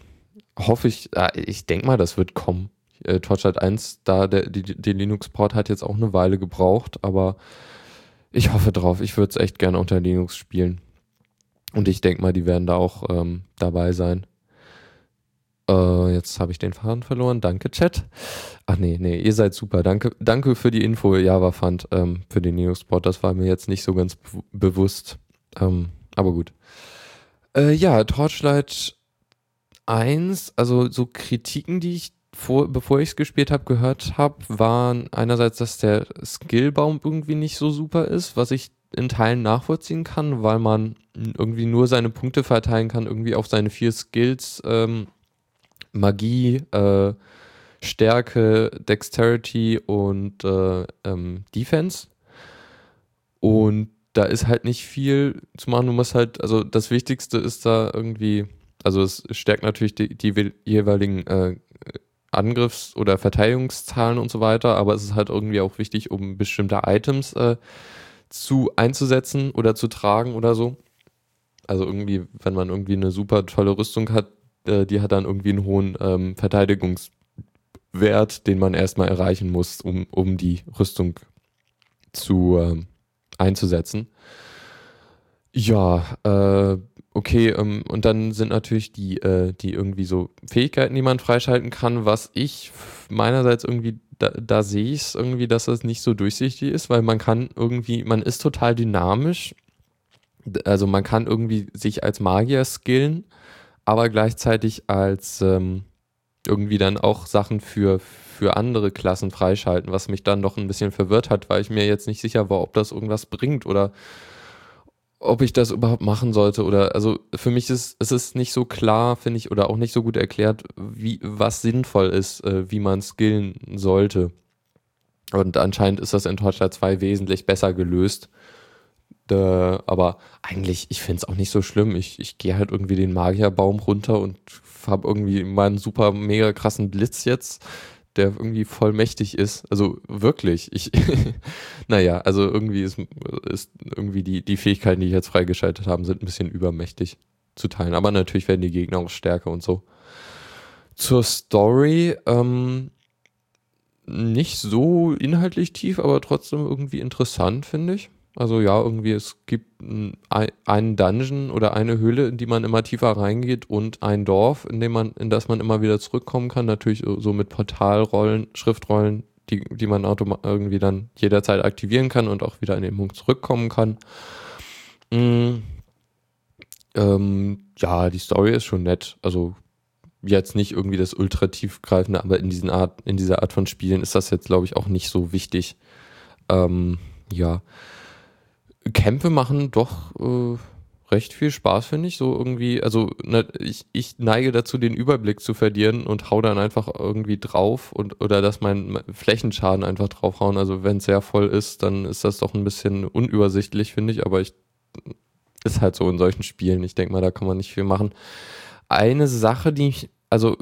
hoffe ich, äh, ich denke mal, das wird kommen. Äh, Torchlight 1, da der, die, die Linux-Port hat jetzt auch eine Weile gebraucht, aber ich hoffe drauf. Ich würde es echt gerne unter Linux spielen. Und ich denke mal, die werden da auch ähm, dabei sein. Äh, jetzt habe ich den Faden verloren. Danke, Chat. Ach nee, nee, ihr seid super. Danke, danke für die Info, Java Fund, ähm, für den Linux-Port. Das war mir jetzt nicht so ganz bewusst. Ähm, aber gut. Äh, ja, Torchlight eins, also so Kritiken, die ich vor, bevor ich es gespielt habe, gehört habe, waren einerseits, dass der Skillbaum irgendwie nicht so super ist, was ich in Teilen nachvollziehen kann, weil man irgendwie nur seine Punkte verteilen kann, irgendwie auf seine vier Skills, ähm, Magie, äh, Stärke, Dexterity und äh, ähm, Defense. Und da ist halt nicht viel zu machen. Du musst halt, also das Wichtigste ist da irgendwie also es stärkt natürlich die, die jeweiligen äh, Angriffs- oder Verteidigungszahlen und so weiter, aber es ist halt irgendwie auch wichtig, um bestimmte Items äh, zu einzusetzen oder zu tragen oder so. Also irgendwie, wenn man irgendwie eine super tolle Rüstung hat, äh, die hat dann irgendwie einen hohen ähm, Verteidigungswert, den man erstmal erreichen muss, um, um die Rüstung zu ähm, einzusetzen. Ja, äh, okay, ähm, und dann sind natürlich die, äh, die irgendwie so Fähigkeiten, die man freischalten kann, was ich meinerseits irgendwie, da, da sehe ich es irgendwie, dass das nicht so durchsichtig ist, weil man kann irgendwie, man ist total dynamisch. Also man kann irgendwie sich als Magier skillen, aber gleichzeitig als ähm, irgendwie dann auch Sachen für, für andere Klassen freischalten, was mich dann doch ein bisschen verwirrt hat, weil ich mir jetzt nicht sicher war, ob das irgendwas bringt oder ob ich das überhaupt machen sollte oder also für mich ist es ist nicht so klar, finde ich, oder auch nicht so gut erklärt, wie was sinnvoll ist, äh, wie man skillen sollte. Und anscheinend ist das in Torchlight 2 wesentlich besser gelöst. Äh, aber eigentlich, ich finde es auch nicht so schlimm. Ich, ich gehe halt irgendwie den Magierbaum runter und habe irgendwie meinen super mega krassen Blitz jetzt der irgendwie voll mächtig ist. Also wirklich. Ich, naja, also irgendwie ist, ist irgendwie die, die Fähigkeiten, die ich jetzt freigeschaltet habe, sind ein bisschen übermächtig zu teilen. Aber natürlich werden die Gegner auch stärker und so. Zur Story, ähm, nicht so inhaltlich tief, aber trotzdem irgendwie interessant, finde ich. Also ja, irgendwie es gibt einen Dungeon oder eine Höhle, in die man immer tiefer reingeht und ein Dorf, in dem man, in das man immer wieder zurückkommen kann. Natürlich so mit Portalrollen, Schriftrollen, die, die man irgendwie dann jederzeit aktivieren kann und auch wieder in den Punkt zurückkommen kann. Mhm. Ähm, ja, die Story ist schon nett. Also jetzt nicht irgendwie das ultra tiefgreifende, aber in diesen Art, in dieser Art von Spielen ist das jetzt, glaube ich, auch nicht so wichtig. Ähm, ja. Kämpfe machen doch äh, recht viel Spaß, finde ich. So irgendwie, also ne, ich, ich neige dazu, den Überblick zu verlieren und hau dann einfach irgendwie drauf und oder dass mein Flächenschaden einfach draufhauen. Also wenn es sehr voll ist, dann ist das doch ein bisschen unübersichtlich, finde ich. Aber ich ist halt so in solchen Spielen. Ich denke mal, da kann man nicht viel machen. Eine Sache, die ich, also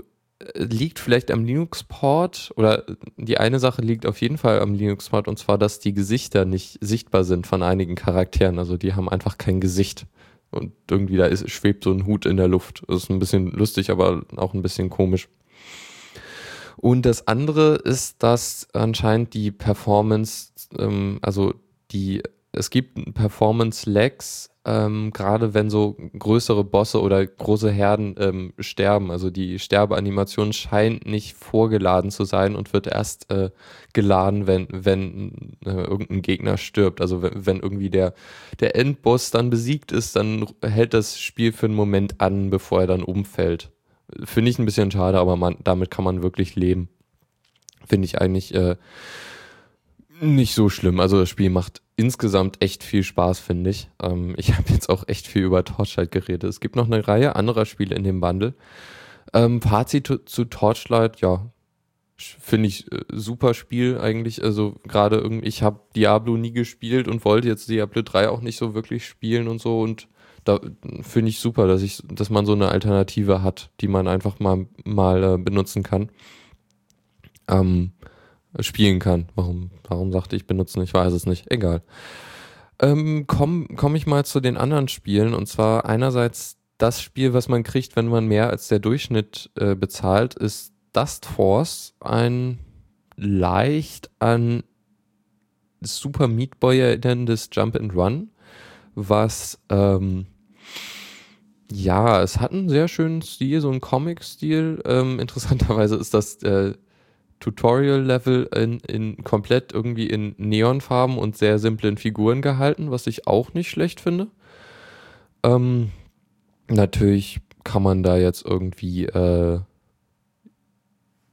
liegt vielleicht am Linux-Port oder die eine Sache liegt auf jeden Fall am Linux-Port und zwar, dass die Gesichter nicht sichtbar sind von einigen Charakteren. Also die haben einfach kein Gesicht und irgendwie da ist, schwebt so ein Hut in der Luft. Das ist ein bisschen lustig, aber auch ein bisschen komisch. Und das andere ist, dass anscheinend die Performance, ähm, also die, es gibt Performance-Lags ähm, gerade wenn so größere Bosse oder große Herden ähm, sterben. Also die Sterbeanimation scheint nicht vorgeladen zu sein und wird erst äh, geladen, wenn, wenn äh, irgendein Gegner stirbt. Also wenn, wenn irgendwie der, der Endboss dann besiegt ist, dann hält das Spiel für einen Moment an, bevor er dann umfällt. Finde ich ein bisschen schade, aber man, damit kann man wirklich leben. Finde ich eigentlich äh, nicht so schlimm. Also das Spiel macht insgesamt echt viel Spaß, finde ich. Ähm, ich habe jetzt auch echt viel über Torchlight geredet. Es gibt noch eine Reihe anderer Spiele in dem Bundle. Ähm, Fazit zu, zu Torchlight, ja, finde ich äh, super Spiel eigentlich. Also gerade irgendwie, ich habe Diablo nie gespielt und wollte jetzt Diablo 3 auch nicht so wirklich spielen und so und da finde ich super, dass ich, dass man so eine Alternative hat, die man einfach mal, mal äh, benutzen kann. Ähm, spielen kann. Warum, warum sagte ich benutzen? Ich weiß es nicht. Egal. Ähm, Komme komm ich mal zu den anderen Spielen und zwar einerseits das Spiel, was man kriegt, wenn man mehr als der Durchschnitt äh, bezahlt, ist Dust Force, ein leicht an Super Meat Boy erinnerndes Jump and Run, was ähm, ja, es hat einen sehr schönen Stil, so einen Comic-Stil. Ähm, interessanterweise ist das äh, Tutorial-Level in, in komplett irgendwie in Neonfarben und sehr simplen Figuren gehalten, was ich auch nicht schlecht finde. Ähm, natürlich kann man da jetzt irgendwie, äh,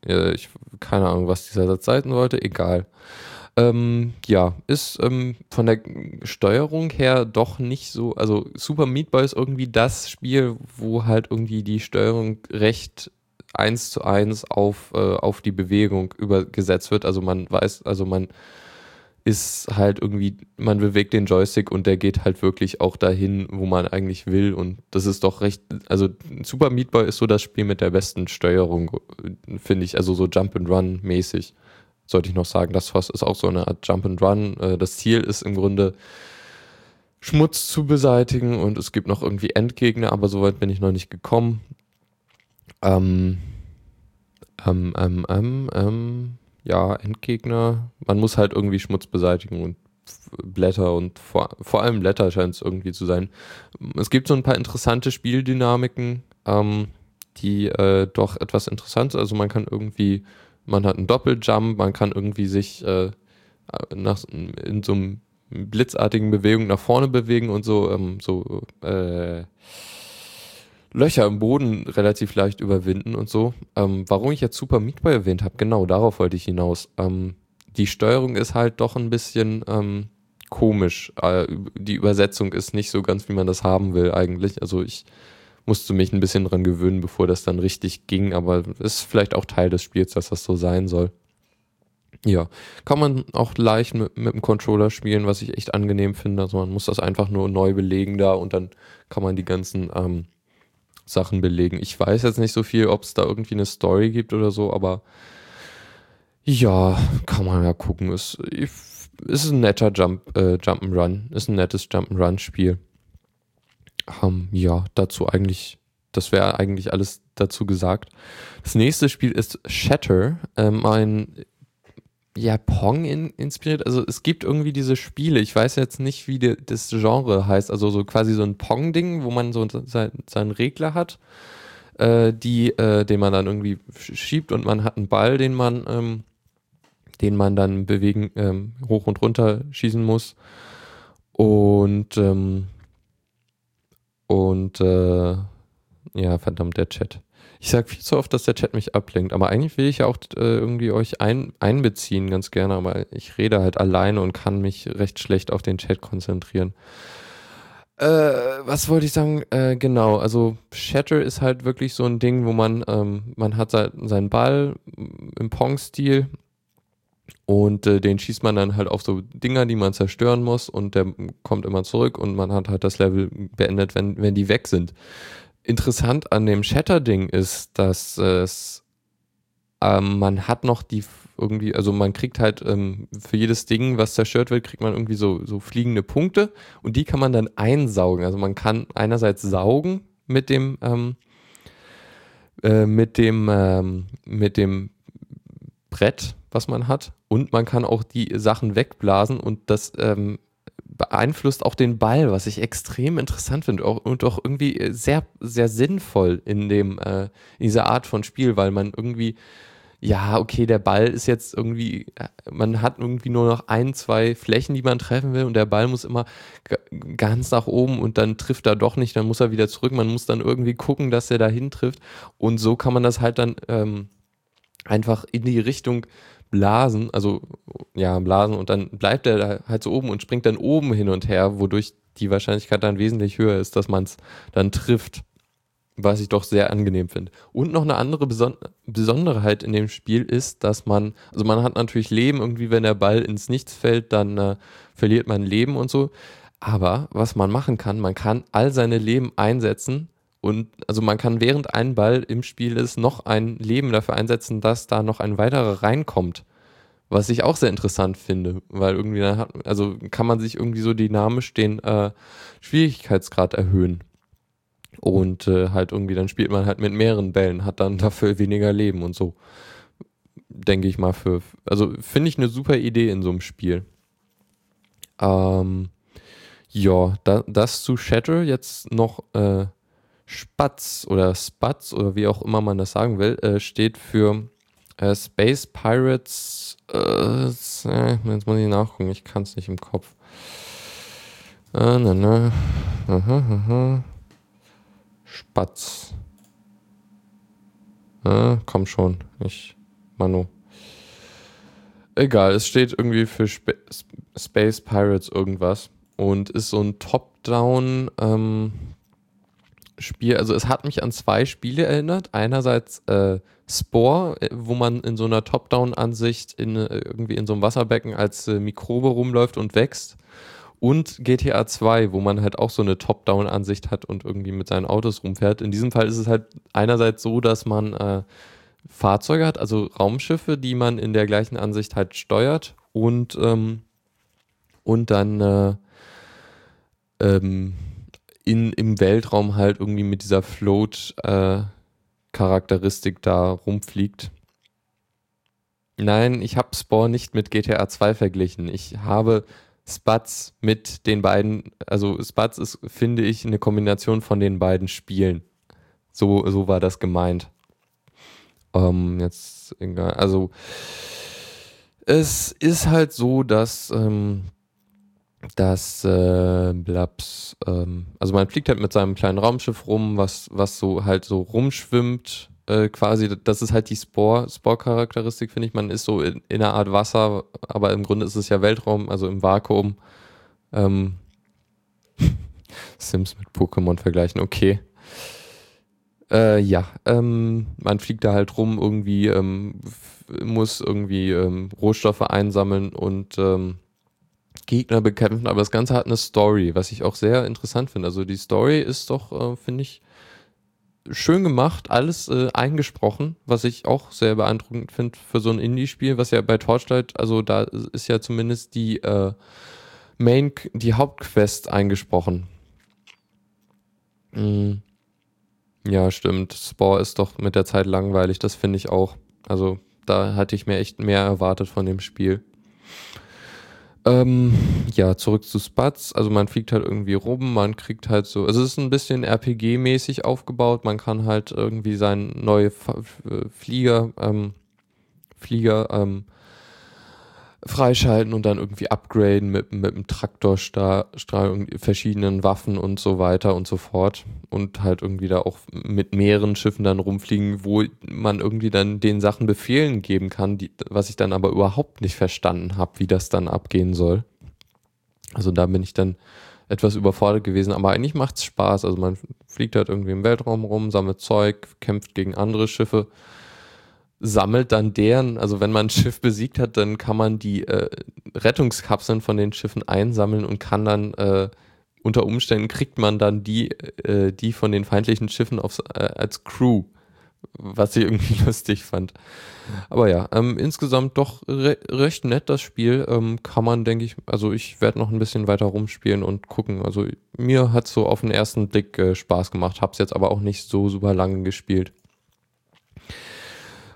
ich, keine Ahnung, was dieser Satz sein wollte, egal. Ähm, ja, ist ähm, von der Steuerung her doch nicht so, also Super Meat Boy ist irgendwie das Spiel, wo halt irgendwie die Steuerung recht eins zu eins auf, äh, auf die Bewegung übergesetzt wird. Also man weiß, also man ist halt irgendwie, man bewegt den Joystick und der geht halt wirklich auch dahin, wo man eigentlich will. Und das ist doch recht, also Super Meat Boy ist so das Spiel mit der besten Steuerung, finde ich, also so Jump and Run mäßig. Sollte ich noch sagen, das ist auch so eine Art Jump and Run. Äh, das Ziel ist im Grunde, Schmutz zu beseitigen und es gibt noch irgendwie Endgegner, aber soweit bin ich noch nicht gekommen. Ähm, ähm, ähm, ähm, ähm, ja, Endgegner. Man muss halt irgendwie Schmutz beseitigen und Blätter und vor, vor allem Blätter scheint es irgendwie zu sein. Es gibt so ein paar interessante Spieldynamiken, ähm, die äh, doch etwas interessant sind. Also man kann irgendwie, man hat einen Doppeljump, man kann irgendwie sich äh, nach, in so einem blitzartigen Bewegung nach vorne bewegen und so, ähm, so äh, Löcher im Boden relativ leicht überwinden und so. Ähm, warum ich jetzt Super Meat Boy erwähnt habe, genau darauf wollte ich hinaus. Ähm, die Steuerung ist halt doch ein bisschen ähm, komisch. Äh, die Übersetzung ist nicht so ganz, wie man das haben will eigentlich. Also ich musste mich ein bisschen dran gewöhnen, bevor das dann richtig ging, aber ist vielleicht auch Teil des Spiels, dass das so sein soll. Ja, kann man auch leicht mit, mit dem Controller spielen, was ich echt angenehm finde. Also man muss das einfach nur neu belegen da und dann kann man die ganzen ähm, Sachen belegen. Ich weiß jetzt nicht so viel, ob es da irgendwie eine Story gibt oder so, aber ja, kann man ja gucken. Es ist ein netter Jump, äh, Jump'n'Run, ist ein nettes Jump'n'Run-Spiel. Ähm, ja, dazu eigentlich, das wäre eigentlich alles dazu gesagt. Das nächste Spiel ist Shatter, ähm, ein ja, Pong in, inspiriert. Also es gibt irgendwie diese Spiele, ich weiß jetzt nicht, wie die, das Genre heißt, also so quasi so ein Pong-Ding, wo man so sein, seinen Regler hat, äh, die, äh, den man dann irgendwie schiebt und man hat einen Ball, den man, ähm, den man dann bewegen, ähm, hoch und runter schießen muss. Und, ähm, und, äh, ja, verdammt, der Chat. Ich sage viel zu oft, dass der Chat mich ablenkt, aber eigentlich will ich ja auch äh, irgendwie euch ein, einbeziehen ganz gerne, aber ich rede halt alleine und kann mich recht schlecht auf den Chat konzentrieren. Äh, was wollte ich sagen? Äh, genau, also Shatter ist halt wirklich so ein Ding, wo man, ähm, man hat seinen Ball im Pong-Stil und äh, den schießt man dann halt auf so Dinger, die man zerstören muss und der kommt immer zurück und man hat halt das Level beendet, wenn, wenn die weg sind. Interessant an dem Shatter-Ding ist, dass es ähm, man hat noch die irgendwie, also man kriegt halt ähm, für jedes Ding, was zerstört wird, kriegt man irgendwie so, so fliegende Punkte und die kann man dann einsaugen. Also man kann einerseits saugen mit dem, ähm, äh, mit dem, ähm, mit dem Brett, was man hat und man kann auch die Sachen wegblasen und das ähm, beeinflusst auch den Ball, was ich extrem interessant finde und auch irgendwie sehr, sehr sinnvoll in dem, äh, in dieser Art von Spiel, weil man irgendwie ja, okay, der Ball ist jetzt irgendwie, man hat irgendwie nur noch ein, zwei Flächen, die man treffen will und der Ball muss immer ganz nach oben und dann trifft er doch nicht, dann muss er wieder zurück. Man muss dann irgendwie gucken, dass er dahin trifft und so kann man das halt dann ähm, einfach in die Richtung blasen, also ja, blasen und dann bleibt er halt so oben und springt dann oben hin und her, wodurch die Wahrscheinlichkeit dann wesentlich höher ist, dass man es dann trifft was ich doch sehr angenehm finde. Und noch eine andere Beson Besonderheit in dem Spiel ist, dass man, also man hat natürlich Leben, irgendwie wenn der Ball ins Nichts fällt, dann äh, verliert man Leben und so. Aber was man machen kann, man kann all seine Leben einsetzen und also man kann während ein Ball im Spiel ist, noch ein Leben dafür einsetzen, dass da noch ein weiterer reinkommt. Was ich auch sehr interessant finde, weil irgendwie dann hat, also kann man sich irgendwie so dynamisch den äh, Schwierigkeitsgrad erhöhen. Und äh, halt irgendwie, dann spielt man halt mit mehreren Bällen, hat dann dafür weniger Leben und so. Denke ich mal für. Also finde ich eine super Idee in so einem Spiel. Ähm, ja, da, das zu Shatter jetzt noch äh, Spatz oder Spatz oder wie auch immer man das sagen will, äh, steht für äh, Space Pirates. Äh, jetzt muss ich nachgucken, ich kann es nicht im Kopf. Äh, na, na. Aha, aha. Spatz. Ja, komm schon, ich, Manu. Egal, es steht irgendwie für Sp Space Pirates irgendwas und ist so ein Top-Down ähm, Spiel. Also es hat mich an zwei Spiele erinnert. Einerseits äh, Spore, äh, wo man in so einer Top-Down-Ansicht in, äh, irgendwie in so einem Wasserbecken als äh, Mikrobe rumläuft und wächst und GTA 2, wo man halt auch so eine Top-Down-Ansicht hat und irgendwie mit seinen Autos rumfährt. In diesem Fall ist es halt einerseits so, dass man äh, Fahrzeuge hat, also Raumschiffe, die man in der gleichen Ansicht halt steuert und, ähm, und dann äh, ähm, in, im Weltraum halt irgendwie mit dieser Float-Charakteristik äh, da rumfliegt. Nein, ich habe Spore nicht mit GTA 2 verglichen. Ich habe Spatz mit den beiden, also Spatz ist, finde ich, eine Kombination von den beiden Spielen. So, so war das gemeint. Ähm, jetzt, egal, also es ist halt so, dass, ähm, dass äh, Blabs, ähm, also man fliegt halt mit seinem kleinen Raumschiff rum, was, was so halt so rumschwimmt äh, quasi, das ist halt die Spore, Spore-Charakteristik, finde ich. Man ist so in, in, einer Art Wasser, aber im Grunde ist es ja Weltraum, also im Vakuum. Ähm, Sims mit Pokémon vergleichen, okay. Äh, ja, ähm, man fliegt da halt rum, irgendwie ähm, muss irgendwie ähm, Rohstoffe einsammeln und ähm, Gegner bekämpfen, aber das Ganze hat eine Story, was ich auch sehr interessant finde. Also die Story ist doch, äh, finde ich, schön gemacht, alles äh, eingesprochen, was ich auch sehr beeindruckend finde für so ein Indie-Spiel, was ja bei Torchlight, also da ist ja zumindest die äh, Main, die Hauptquest eingesprochen. Mhm. Ja, stimmt. Spore ist doch mit der Zeit langweilig, das finde ich auch. Also da hatte ich mir echt mehr erwartet von dem Spiel. Ähm, ja, zurück zu Spatz. Also man fliegt halt irgendwie rum, man kriegt halt so, also es ist ein bisschen RPG-mäßig aufgebaut. Man kann halt irgendwie seinen neue äh, Flieger, ähm, Flieger ähm, freischalten und dann irgendwie upgraden mit, mit einem Traktorstrahl, verschiedenen Waffen und so weiter und so fort. Und halt irgendwie da auch mit mehreren Schiffen dann rumfliegen, wo man irgendwie dann den Sachen Befehlen geben kann, die, was ich dann aber überhaupt nicht verstanden habe, wie das dann abgehen soll. Also da bin ich dann etwas überfordert gewesen, aber eigentlich macht's Spaß. Also man fliegt halt irgendwie im Weltraum rum, sammelt Zeug, kämpft gegen andere Schiffe, sammelt dann deren, also wenn man ein Schiff besiegt hat, dann kann man die äh, Rettungskapseln von den Schiffen einsammeln und kann dann äh, unter Umständen kriegt man dann die, äh, die von den feindlichen Schiffen aufs, äh, als Crew was ich irgendwie lustig fand. Aber ja, ähm, insgesamt doch re recht nett das Spiel. Ähm, kann man, denke ich, also ich werde noch ein bisschen weiter rumspielen und gucken. Also mir hat so auf den ersten Blick äh, Spaß gemacht, hab's jetzt aber auch nicht so super lange gespielt.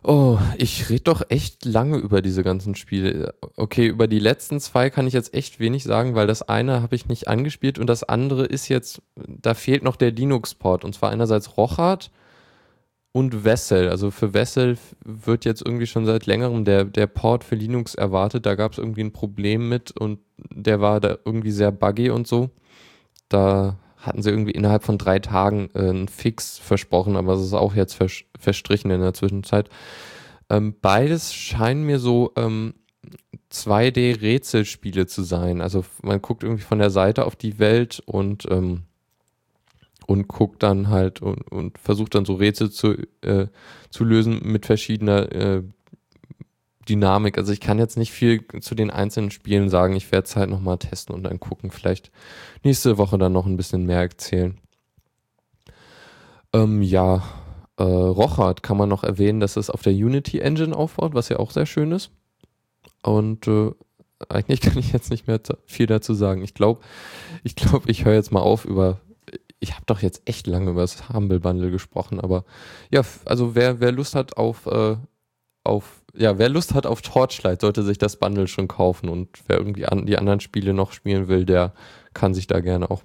Oh, ich rede doch echt lange über diese ganzen Spiele. Okay, über die letzten zwei kann ich jetzt echt wenig sagen, weil das eine habe ich nicht angespielt und das andere ist jetzt, da fehlt noch der Linux-Port. Und zwar einerseits Rochard und Wessel. Also für Wessel wird jetzt irgendwie schon seit längerem der, der Port für Linux erwartet. Da gab es irgendwie ein Problem mit und der war da irgendwie sehr buggy und so. Da hatten sie irgendwie innerhalb von drei Tagen äh, einen Fix versprochen, aber es ist auch jetzt vers verstrichen in der Zwischenzeit. Ähm, beides scheinen mir so ähm, 2D-Rätselspiele zu sein. Also man guckt irgendwie von der Seite auf die Welt und ähm, und guckt dann halt und, und versucht dann so Rätsel zu, äh, zu lösen mit verschiedener äh, Dynamik. Also ich kann jetzt nicht viel zu den einzelnen Spielen sagen. Ich werde es halt nochmal testen und dann gucken. Vielleicht nächste Woche dann noch ein bisschen mehr erzählen. Ähm, ja, äh, Rochard kann man noch erwähnen, dass es auf der Unity Engine aufbaut, was ja auch sehr schön ist. Und äh, eigentlich kann ich jetzt nicht mehr viel dazu sagen. Ich glaube, ich glaube, ich höre jetzt mal auf, über ich habe doch jetzt echt lange über das Humble Bundle gesprochen, aber ja, also wer, wer Lust hat auf, äh, auf, ja, wer Lust hat auf Torchlight, sollte sich das Bundle schon kaufen und wer irgendwie an, die anderen Spiele noch spielen will, der kann sich da gerne auch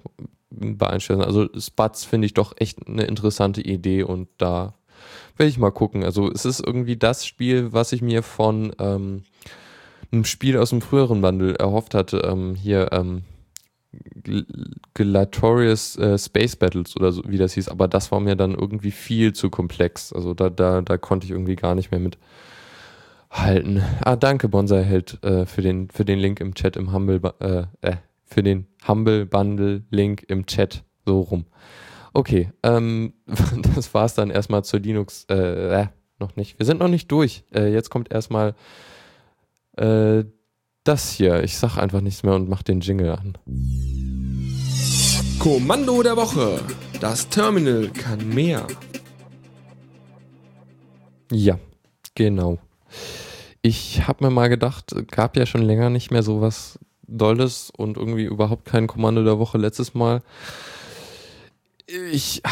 beeinstellen. Also Spatz finde ich doch echt eine interessante Idee und da werde ich mal gucken. Also es ist irgendwie das Spiel, was ich mir von ähm, einem Spiel aus dem früheren Bundle erhofft hatte. Ähm, hier, ähm, Glatorious äh, Space Battles oder so, wie das hieß, aber das war mir dann irgendwie viel zu komplex. Also da, da, da konnte ich irgendwie gar nicht mehr mit halten. Ah, danke, Bonsai Held, äh, für, den, für den Link im Chat im Humble, äh, äh, für den Humble Bundle Link im Chat. So rum. Okay, ähm, das war's dann erstmal zur Linux, äh, äh, noch nicht. Wir sind noch nicht durch. Äh, jetzt kommt erstmal äh, das hier. Ich sag einfach nichts mehr und mach den Jingle an. Kommando der Woche. Das Terminal kann mehr. Ja, genau. Ich habe mir mal gedacht, gab ja schon länger nicht mehr so was Dolles und irgendwie überhaupt kein Kommando der Woche letztes Mal. Ich,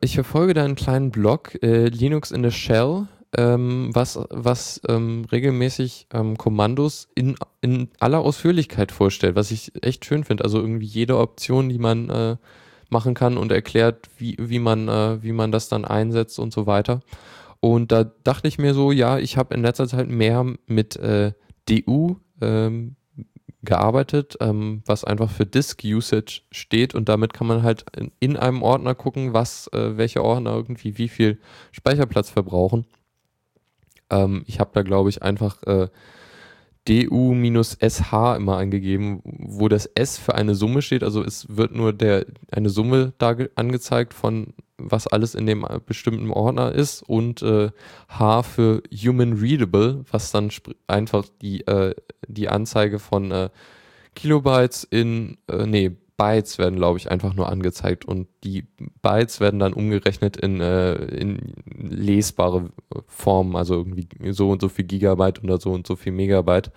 ich verfolge da einen kleinen Blog, äh, Linux in the Shell ähm, was, was ähm, regelmäßig ähm, Kommandos in, in aller Ausführlichkeit vorstellt, was ich echt schön finde. Also irgendwie jede Option, die man äh, machen kann und erklärt, wie, wie, man, äh, wie man das dann einsetzt und so weiter. Und da dachte ich mir so, ja, ich habe in letzter Zeit mehr mit äh, DU ähm, gearbeitet, ähm, was einfach für Disk Usage steht und damit kann man halt in, in einem Ordner gucken, was, äh, welche Ordner irgendwie wie viel Speicherplatz verbrauchen. Ähm, ich habe da, glaube ich, einfach äh, DU-SH immer angegeben, wo das S für eine Summe steht. Also es wird nur der, eine Summe da angezeigt von was alles in dem bestimmten Ordner ist und äh, H für Human Readable, was dann einfach die, äh, die Anzeige von äh, Kilobytes in, äh, nee, Bytes werden, glaube ich, einfach nur angezeigt und die Bytes werden dann umgerechnet in, äh, in lesbare Formen, also irgendwie so und so viel Gigabyte oder so und so viel Megabyte.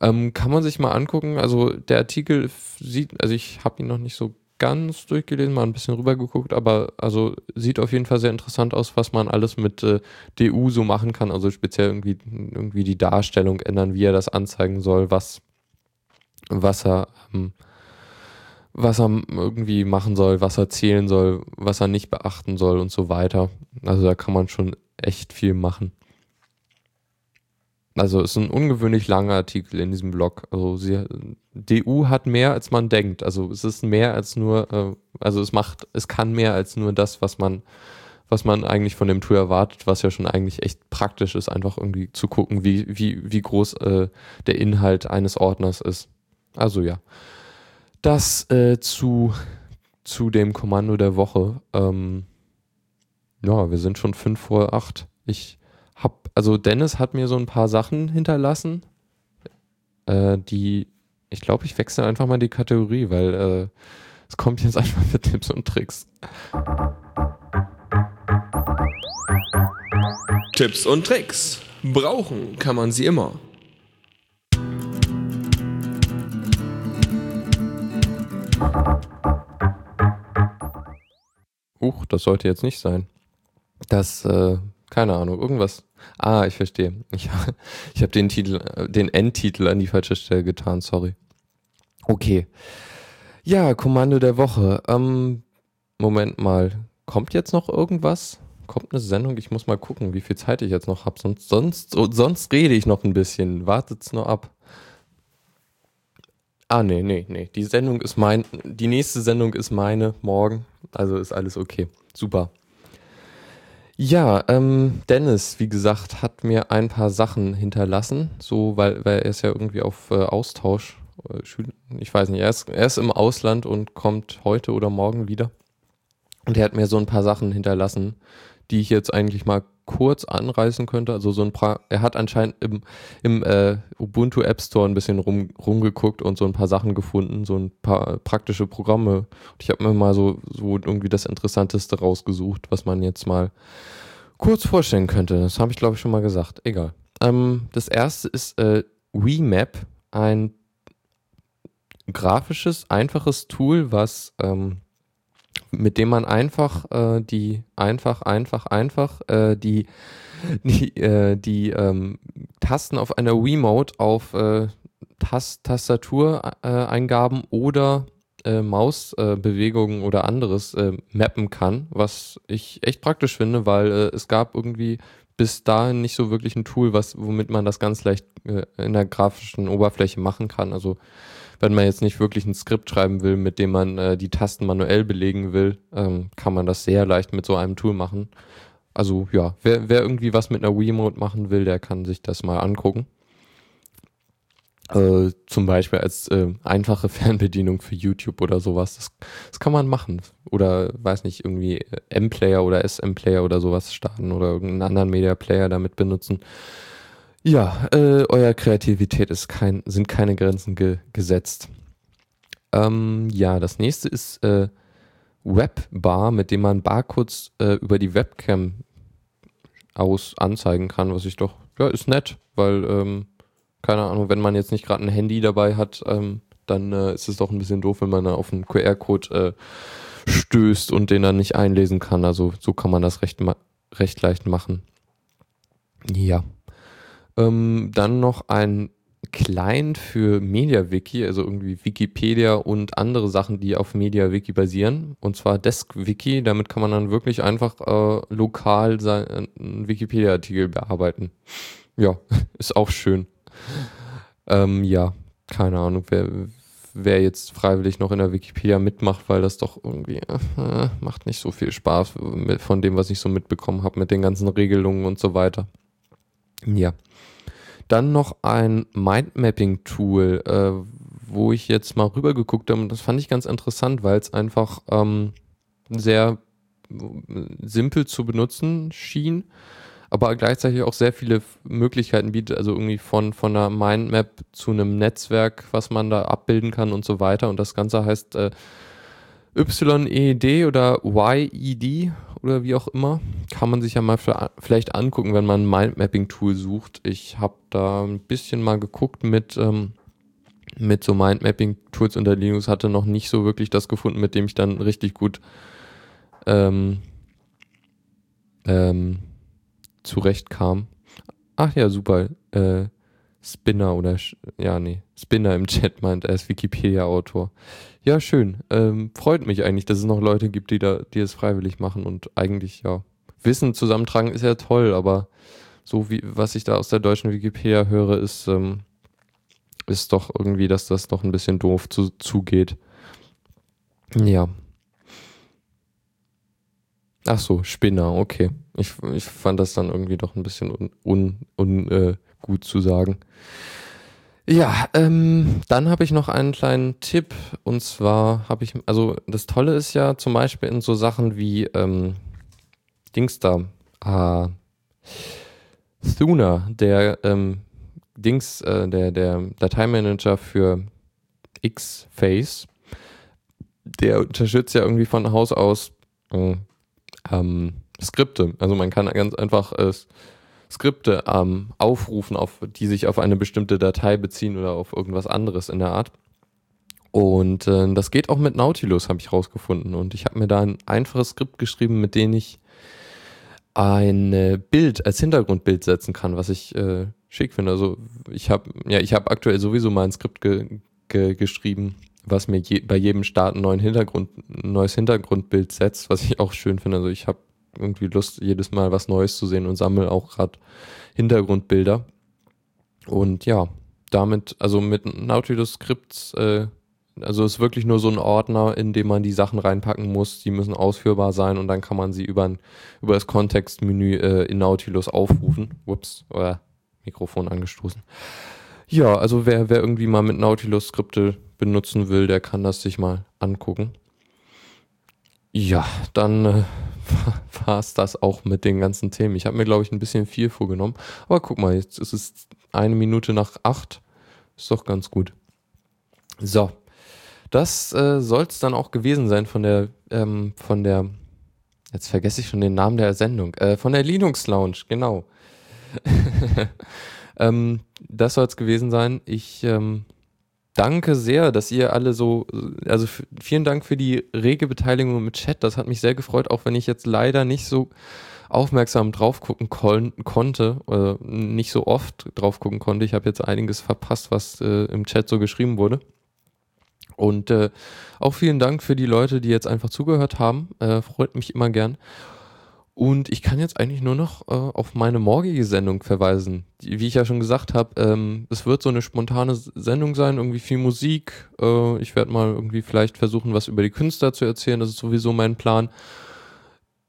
Ähm, kann man sich mal angucken. Also der Artikel sieht, also ich habe ihn noch nicht so ganz durchgelesen, mal ein bisschen rübergeguckt, aber also sieht auf jeden Fall sehr interessant aus, was man alles mit äh, DU so machen kann. Also speziell irgendwie, irgendwie die Darstellung ändern, wie er das anzeigen soll, was, was er ähm, was er irgendwie machen soll, was er zählen soll, was er nicht beachten soll und so weiter. Also da kann man schon echt viel machen. Also es ist ein ungewöhnlich langer Artikel in diesem Blog. Also sie, DU hat mehr als man denkt. Also es ist mehr als nur, äh, also es macht, es kann mehr als nur das, was man, was man eigentlich von dem Tool erwartet, was ja schon eigentlich echt praktisch ist, einfach irgendwie zu gucken, wie, wie, wie groß äh, der Inhalt eines Ordners ist. Also ja. Das äh, zu, zu dem Kommando der Woche. Ähm, ja, wir sind schon fünf vor acht. Ich hab, also Dennis hat mir so ein paar Sachen hinterlassen, äh, die, ich glaube, ich wechsle einfach mal die Kategorie, weil äh, es kommt jetzt einfach mit Tipps und Tricks. Tipps und Tricks. Brauchen kann man sie immer. Huch, das sollte jetzt nicht sein. Das, äh, keine Ahnung, irgendwas. Ah, ich verstehe. Ich, ich habe den Titel, äh, den Endtitel an die falsche Stelle getan, sorry. Okay. Ja, Kommando der Woche. Ähm, Moment mal. Kommt jetzt noch irgendwas? Kommt eine Sendung? Ich muss mal gucken, wie viel Zeit ich jetzt noch habe. Sonst, sonst, sonst rede ich noch ein bisschen. Wartet's nur ab. Ah, nee, nee, nee. Die Sendung ist mein, die nächste Sendung ist meine morgen. Also ist alles okay. Super. Ja, ähm, Dennis, wie gesagt, hat mir ein paar Sachen hinterlassen, so weil, weil er ist ja irgendwie auf äh, Austausch. Äh, ich weiß nicht, er ist, er ist im Ausland und kommt heute oder morgen wieder. Und er hat mir so ein paar Sachen hinterlassen, die ich jetzt eigentlich mal kurz anreißen könnte. Also so ein paar, er hat anscheinend im, im äh, Ubuntu App Store ein bisschen rum, rumgeguckt und so ein paar Sachen gefunden, so ein paar praktische Programme. Und ich habe mir mal so, so irgendwie das Interessanteste rausgesucht, was man jetzt mal kurz vorstellen könnte. Das habe ich, glaube ich, schon mal gesagt. Egal. Ähm, das erste ist äh, WeMap, ein grafisches, einfaches Tool, was ähm, mit dem man einfach äh, die einfach einfach einfach äh, die die, äh, die ähm, Tasten auf einer Wiimote auf äh, Tast Tastatureingaben oder äh, Mausbewegungen oder anderes äh, mappen kann, was ich echt praktisch finde, weil äh, es gab irgendwie bis dahin nicht so wirklich ein Tool, was womit man das ganz leicht äh, in der grafischen Oberfläche machen kann. Also wenn man jetzt nicht wirklich ein Skript schreiben will, mit dem man äh, die Tasten manuell belegen will, ähm, kann man das sehr leicht mit so einem Tool machen. Also ja, wer, wer irgendwie was mit einer Wiimote machen will, der kann sich das mal angucken. Äh, zum Beispiel als äh, einfache Fernbedienung für YouTube oder sowas. Das, das kann man machen. Oder weiß nicht, irgendwie äh, M-Player oder SM-Player oder sowas starten oder irgendeinen anderen Media-Player damit benutzen. Ja, äh, euer Kreativität ist kein, sind keine Grenzen ge gesetzt. Ähm, ja, das nächste ist äh, Webbar, mit dem man Barcodes äh, über die Webcam aus anzeigen kann, was ich doch, ja, ist nett, weil, ähm, keine Ahnung, wenn man jetzt nicht gerade ein Handy dabei hat, ähm, dann äh, ist es doch ein bisschen doof, wenn man auf einen QR-Code äh, stößt und den dann nicht einlesen kann. Also so kann man das recht, recht leicht machen. Ja. Ähm, dann noch ein Client für MediaWiki, also irgendwie Wikipedia und andere Sachen, die auf MediaWiki basieren. Und zwar DeskWiki. Damit kann man dann wirklich einfach äh, lokal seinen Wikipedia-Artikel bearbeiten. Ja, ist auch schön. Ähm, ja, keine Ahnung, wer, wer jetzt freiwillig noch in der Wikipedia mitmacht, weil das doch irgendwie äh, macht nicht so viel Spaß von dem, was ich so mitbekommen habe mit den ganzen Regelungen und so weiter. Ja. Dann noch ein Mindmapping-Tool, äh, wo ich jetzt mal rüber geguckt habe. Und das fand ich ganz interessant, weil es einfach ähm, sehr simpel zu benutzen schien, aber gleichzeitig auch sehr viele Möglichkeiten bietet, also irgendwie von, von einer Mindmap zu einem Netzwerk, was man da abbilden kann und so weiter. Und das Ganze heißt äh, YED oder YED oder wie auch immer. Kann man sich ja mal vielleicht angucken, wenn man ein Mindmapping-Tool sucht. Ich habe da ein bisschen mal geguckt mit, ähm, mit so Mindmapping-Tools unter Linux, hatte noch nicht so wirklich das gefunden, mit dem ich dann richtig gut ähm, ähm, zurechtkam. Ach ja, super. Äh, Spinner oder, ja, nee, Spinner im Chat meint, er ist Wikipedia-Autor. Ja, schön. Ähm, freut mich eigentlich, dass es noch Leute gibt, die da, die es freiwillig machen und eigentlich, ja, Wissen zusammentragen ist ja toll, aber so wie, was ich da aus der deutschen Wikipedia höre, ist, ähm, ist doch irgendwie, dass das doch ein bisschen doof zu, zugeht. Ja. Ach so, Spinner, okay. Ich, ich fand das dann irgendwie doch ein bisschen un, un, un äh, gut zu sagen. Ja, ähm, dann habe ich noch einen kleinen Tipp und zwar habe ich, also das Tolle ist ja zum Beispiel in so Sachen wie ähm, Dings da, äh, Thuna, der ähm, Dings, äh, der, der Dateimanager für X-Face, der unterstützt ja irgendwie von Haus aus äh, ähm, Skripte. Also man kann ganz einfach äh, Skripte ähm, aufrufen, auf, die sich auf eine bestimmte Datei beziehen oder auf irgendwas anderes in der Art. Und äh, das geht auch mit Nautilus, habe ich rausgefunden. Und ich habe mir da ein einfaches Skript geschrieben, mit dem ich ein Bild als Hintergrundbild setzen kann, was ich äh, schick finde. Also ich habe ja, ich aktuell sowieso mal ein Skript ge ge geschrieben, was mir je, bei jedem Start einen neuen Hintergrund, ein neues Hintergrundbild setzt, was ich auch schön finde. Also ich habe irgendwie Lust, jedes Mal was Neues zu sehen und sammle auch gerade Hintergrundbilder. Und ja, damit, also mit Nautilus Scripts, äh, also ist wirklich nur so ein Ordner, in dem man die Sachen reinpacken muss. Die müssen ausführbar sein und dann kann man sie über, über das Kontextmenü äh, in Nautilus aufrufen. Ups, oder Mikrofon angestoßen. Ja, also wer, wer irgendwie mal mit Nautilus Skripte benutzen will, der kann das sich mal angucken. Ja, dann äh, war es das auch mit den ganzen Themen. Ich habe mir, glaube ich, ein bisschen viel vorgenommen. Aber guck mal, jetzt ist es eine Minute nach acht. Ist doch ganz gut. So, das äh, soll es dann auch gewesen sein von der, ähm, von der, jetzt vergesse ich schon den Namen der Sendung, äh, von der Linux Lounge, genau. ähm, das soll es gewesen sein. Ich ähm, danke sehr, dass ihr alle so, also vielen Dank für die rege Beteiligung mit Chat. Das hat mich sehr gefreut, auch wenn ich jetzt leider nicht so aufmerksam drauf gucken kon konnte, oder nicht so oft drauf gucken konnte. Ich habe jetzt einiges verpasst, was äh, im Chat so geschrieben wurde. Und äh, auch vielen Dank für die Leute, die jetzt einfach zugehört haben. Äh, freut mich immer gern. Und ich kann jetzt eigentlich nur noch äh, auf meine morgige Sendung verweisen. Die, wie ich ja schon gesagt habe, ähm, es wird so eine spontane Sendung sein, irgendwie viel Musik. Äh, ich werde mal irgendwie vielleicht versuchen, was über die Künstler zu erzählen. Das ist sowieso mein Plan.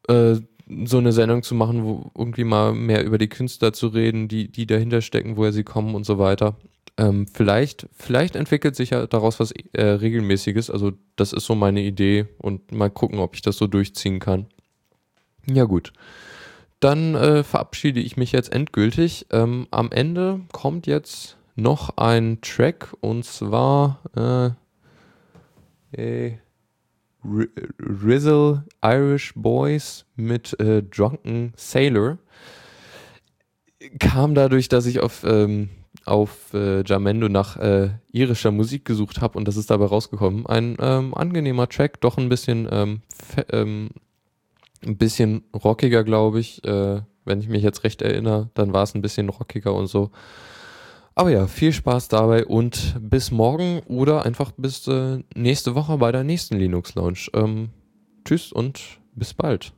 Äh, so eine Sendung zu machen, wo irgendwie mal mehr über die Künstler zu reden, die, die dahinter stecken, woher sie kommen und so weiter. Ähm, vielleicht, vielleicht entwickelt sich ja daraus was äh, Regelmäßiges. Also, das ist so meine Idee und mal gucken, ob ich das so durchziehen kann. Ja, gut. Dann äh, verabschiede ich mich jetzt endgültig. Ähm, am Ende kommt jetzt noch ein Track und zwar äh, äh, Rizzle Irish Boys mit äh, Drunken Sailor. Kam dadurch, dass ich auf, ähm, auf äh, Jamendo nach äh, irischer Musik gesucht habe und das ist dabei rausgekommen. Ein ähm, angenehmer Track, doch ein bisschen ähm, ähm ein bisschen rockiger, glaube ich. Äh, wenn ich mich jetzt recht erinnere, dann war es ein bisschen rockiger und so. Aber ja, viel Spaß dabei und bis morgen oder einfach bis äh, nächste Woche bei der nächsten Linux Lounge. Ähm, tschüss und bis bald.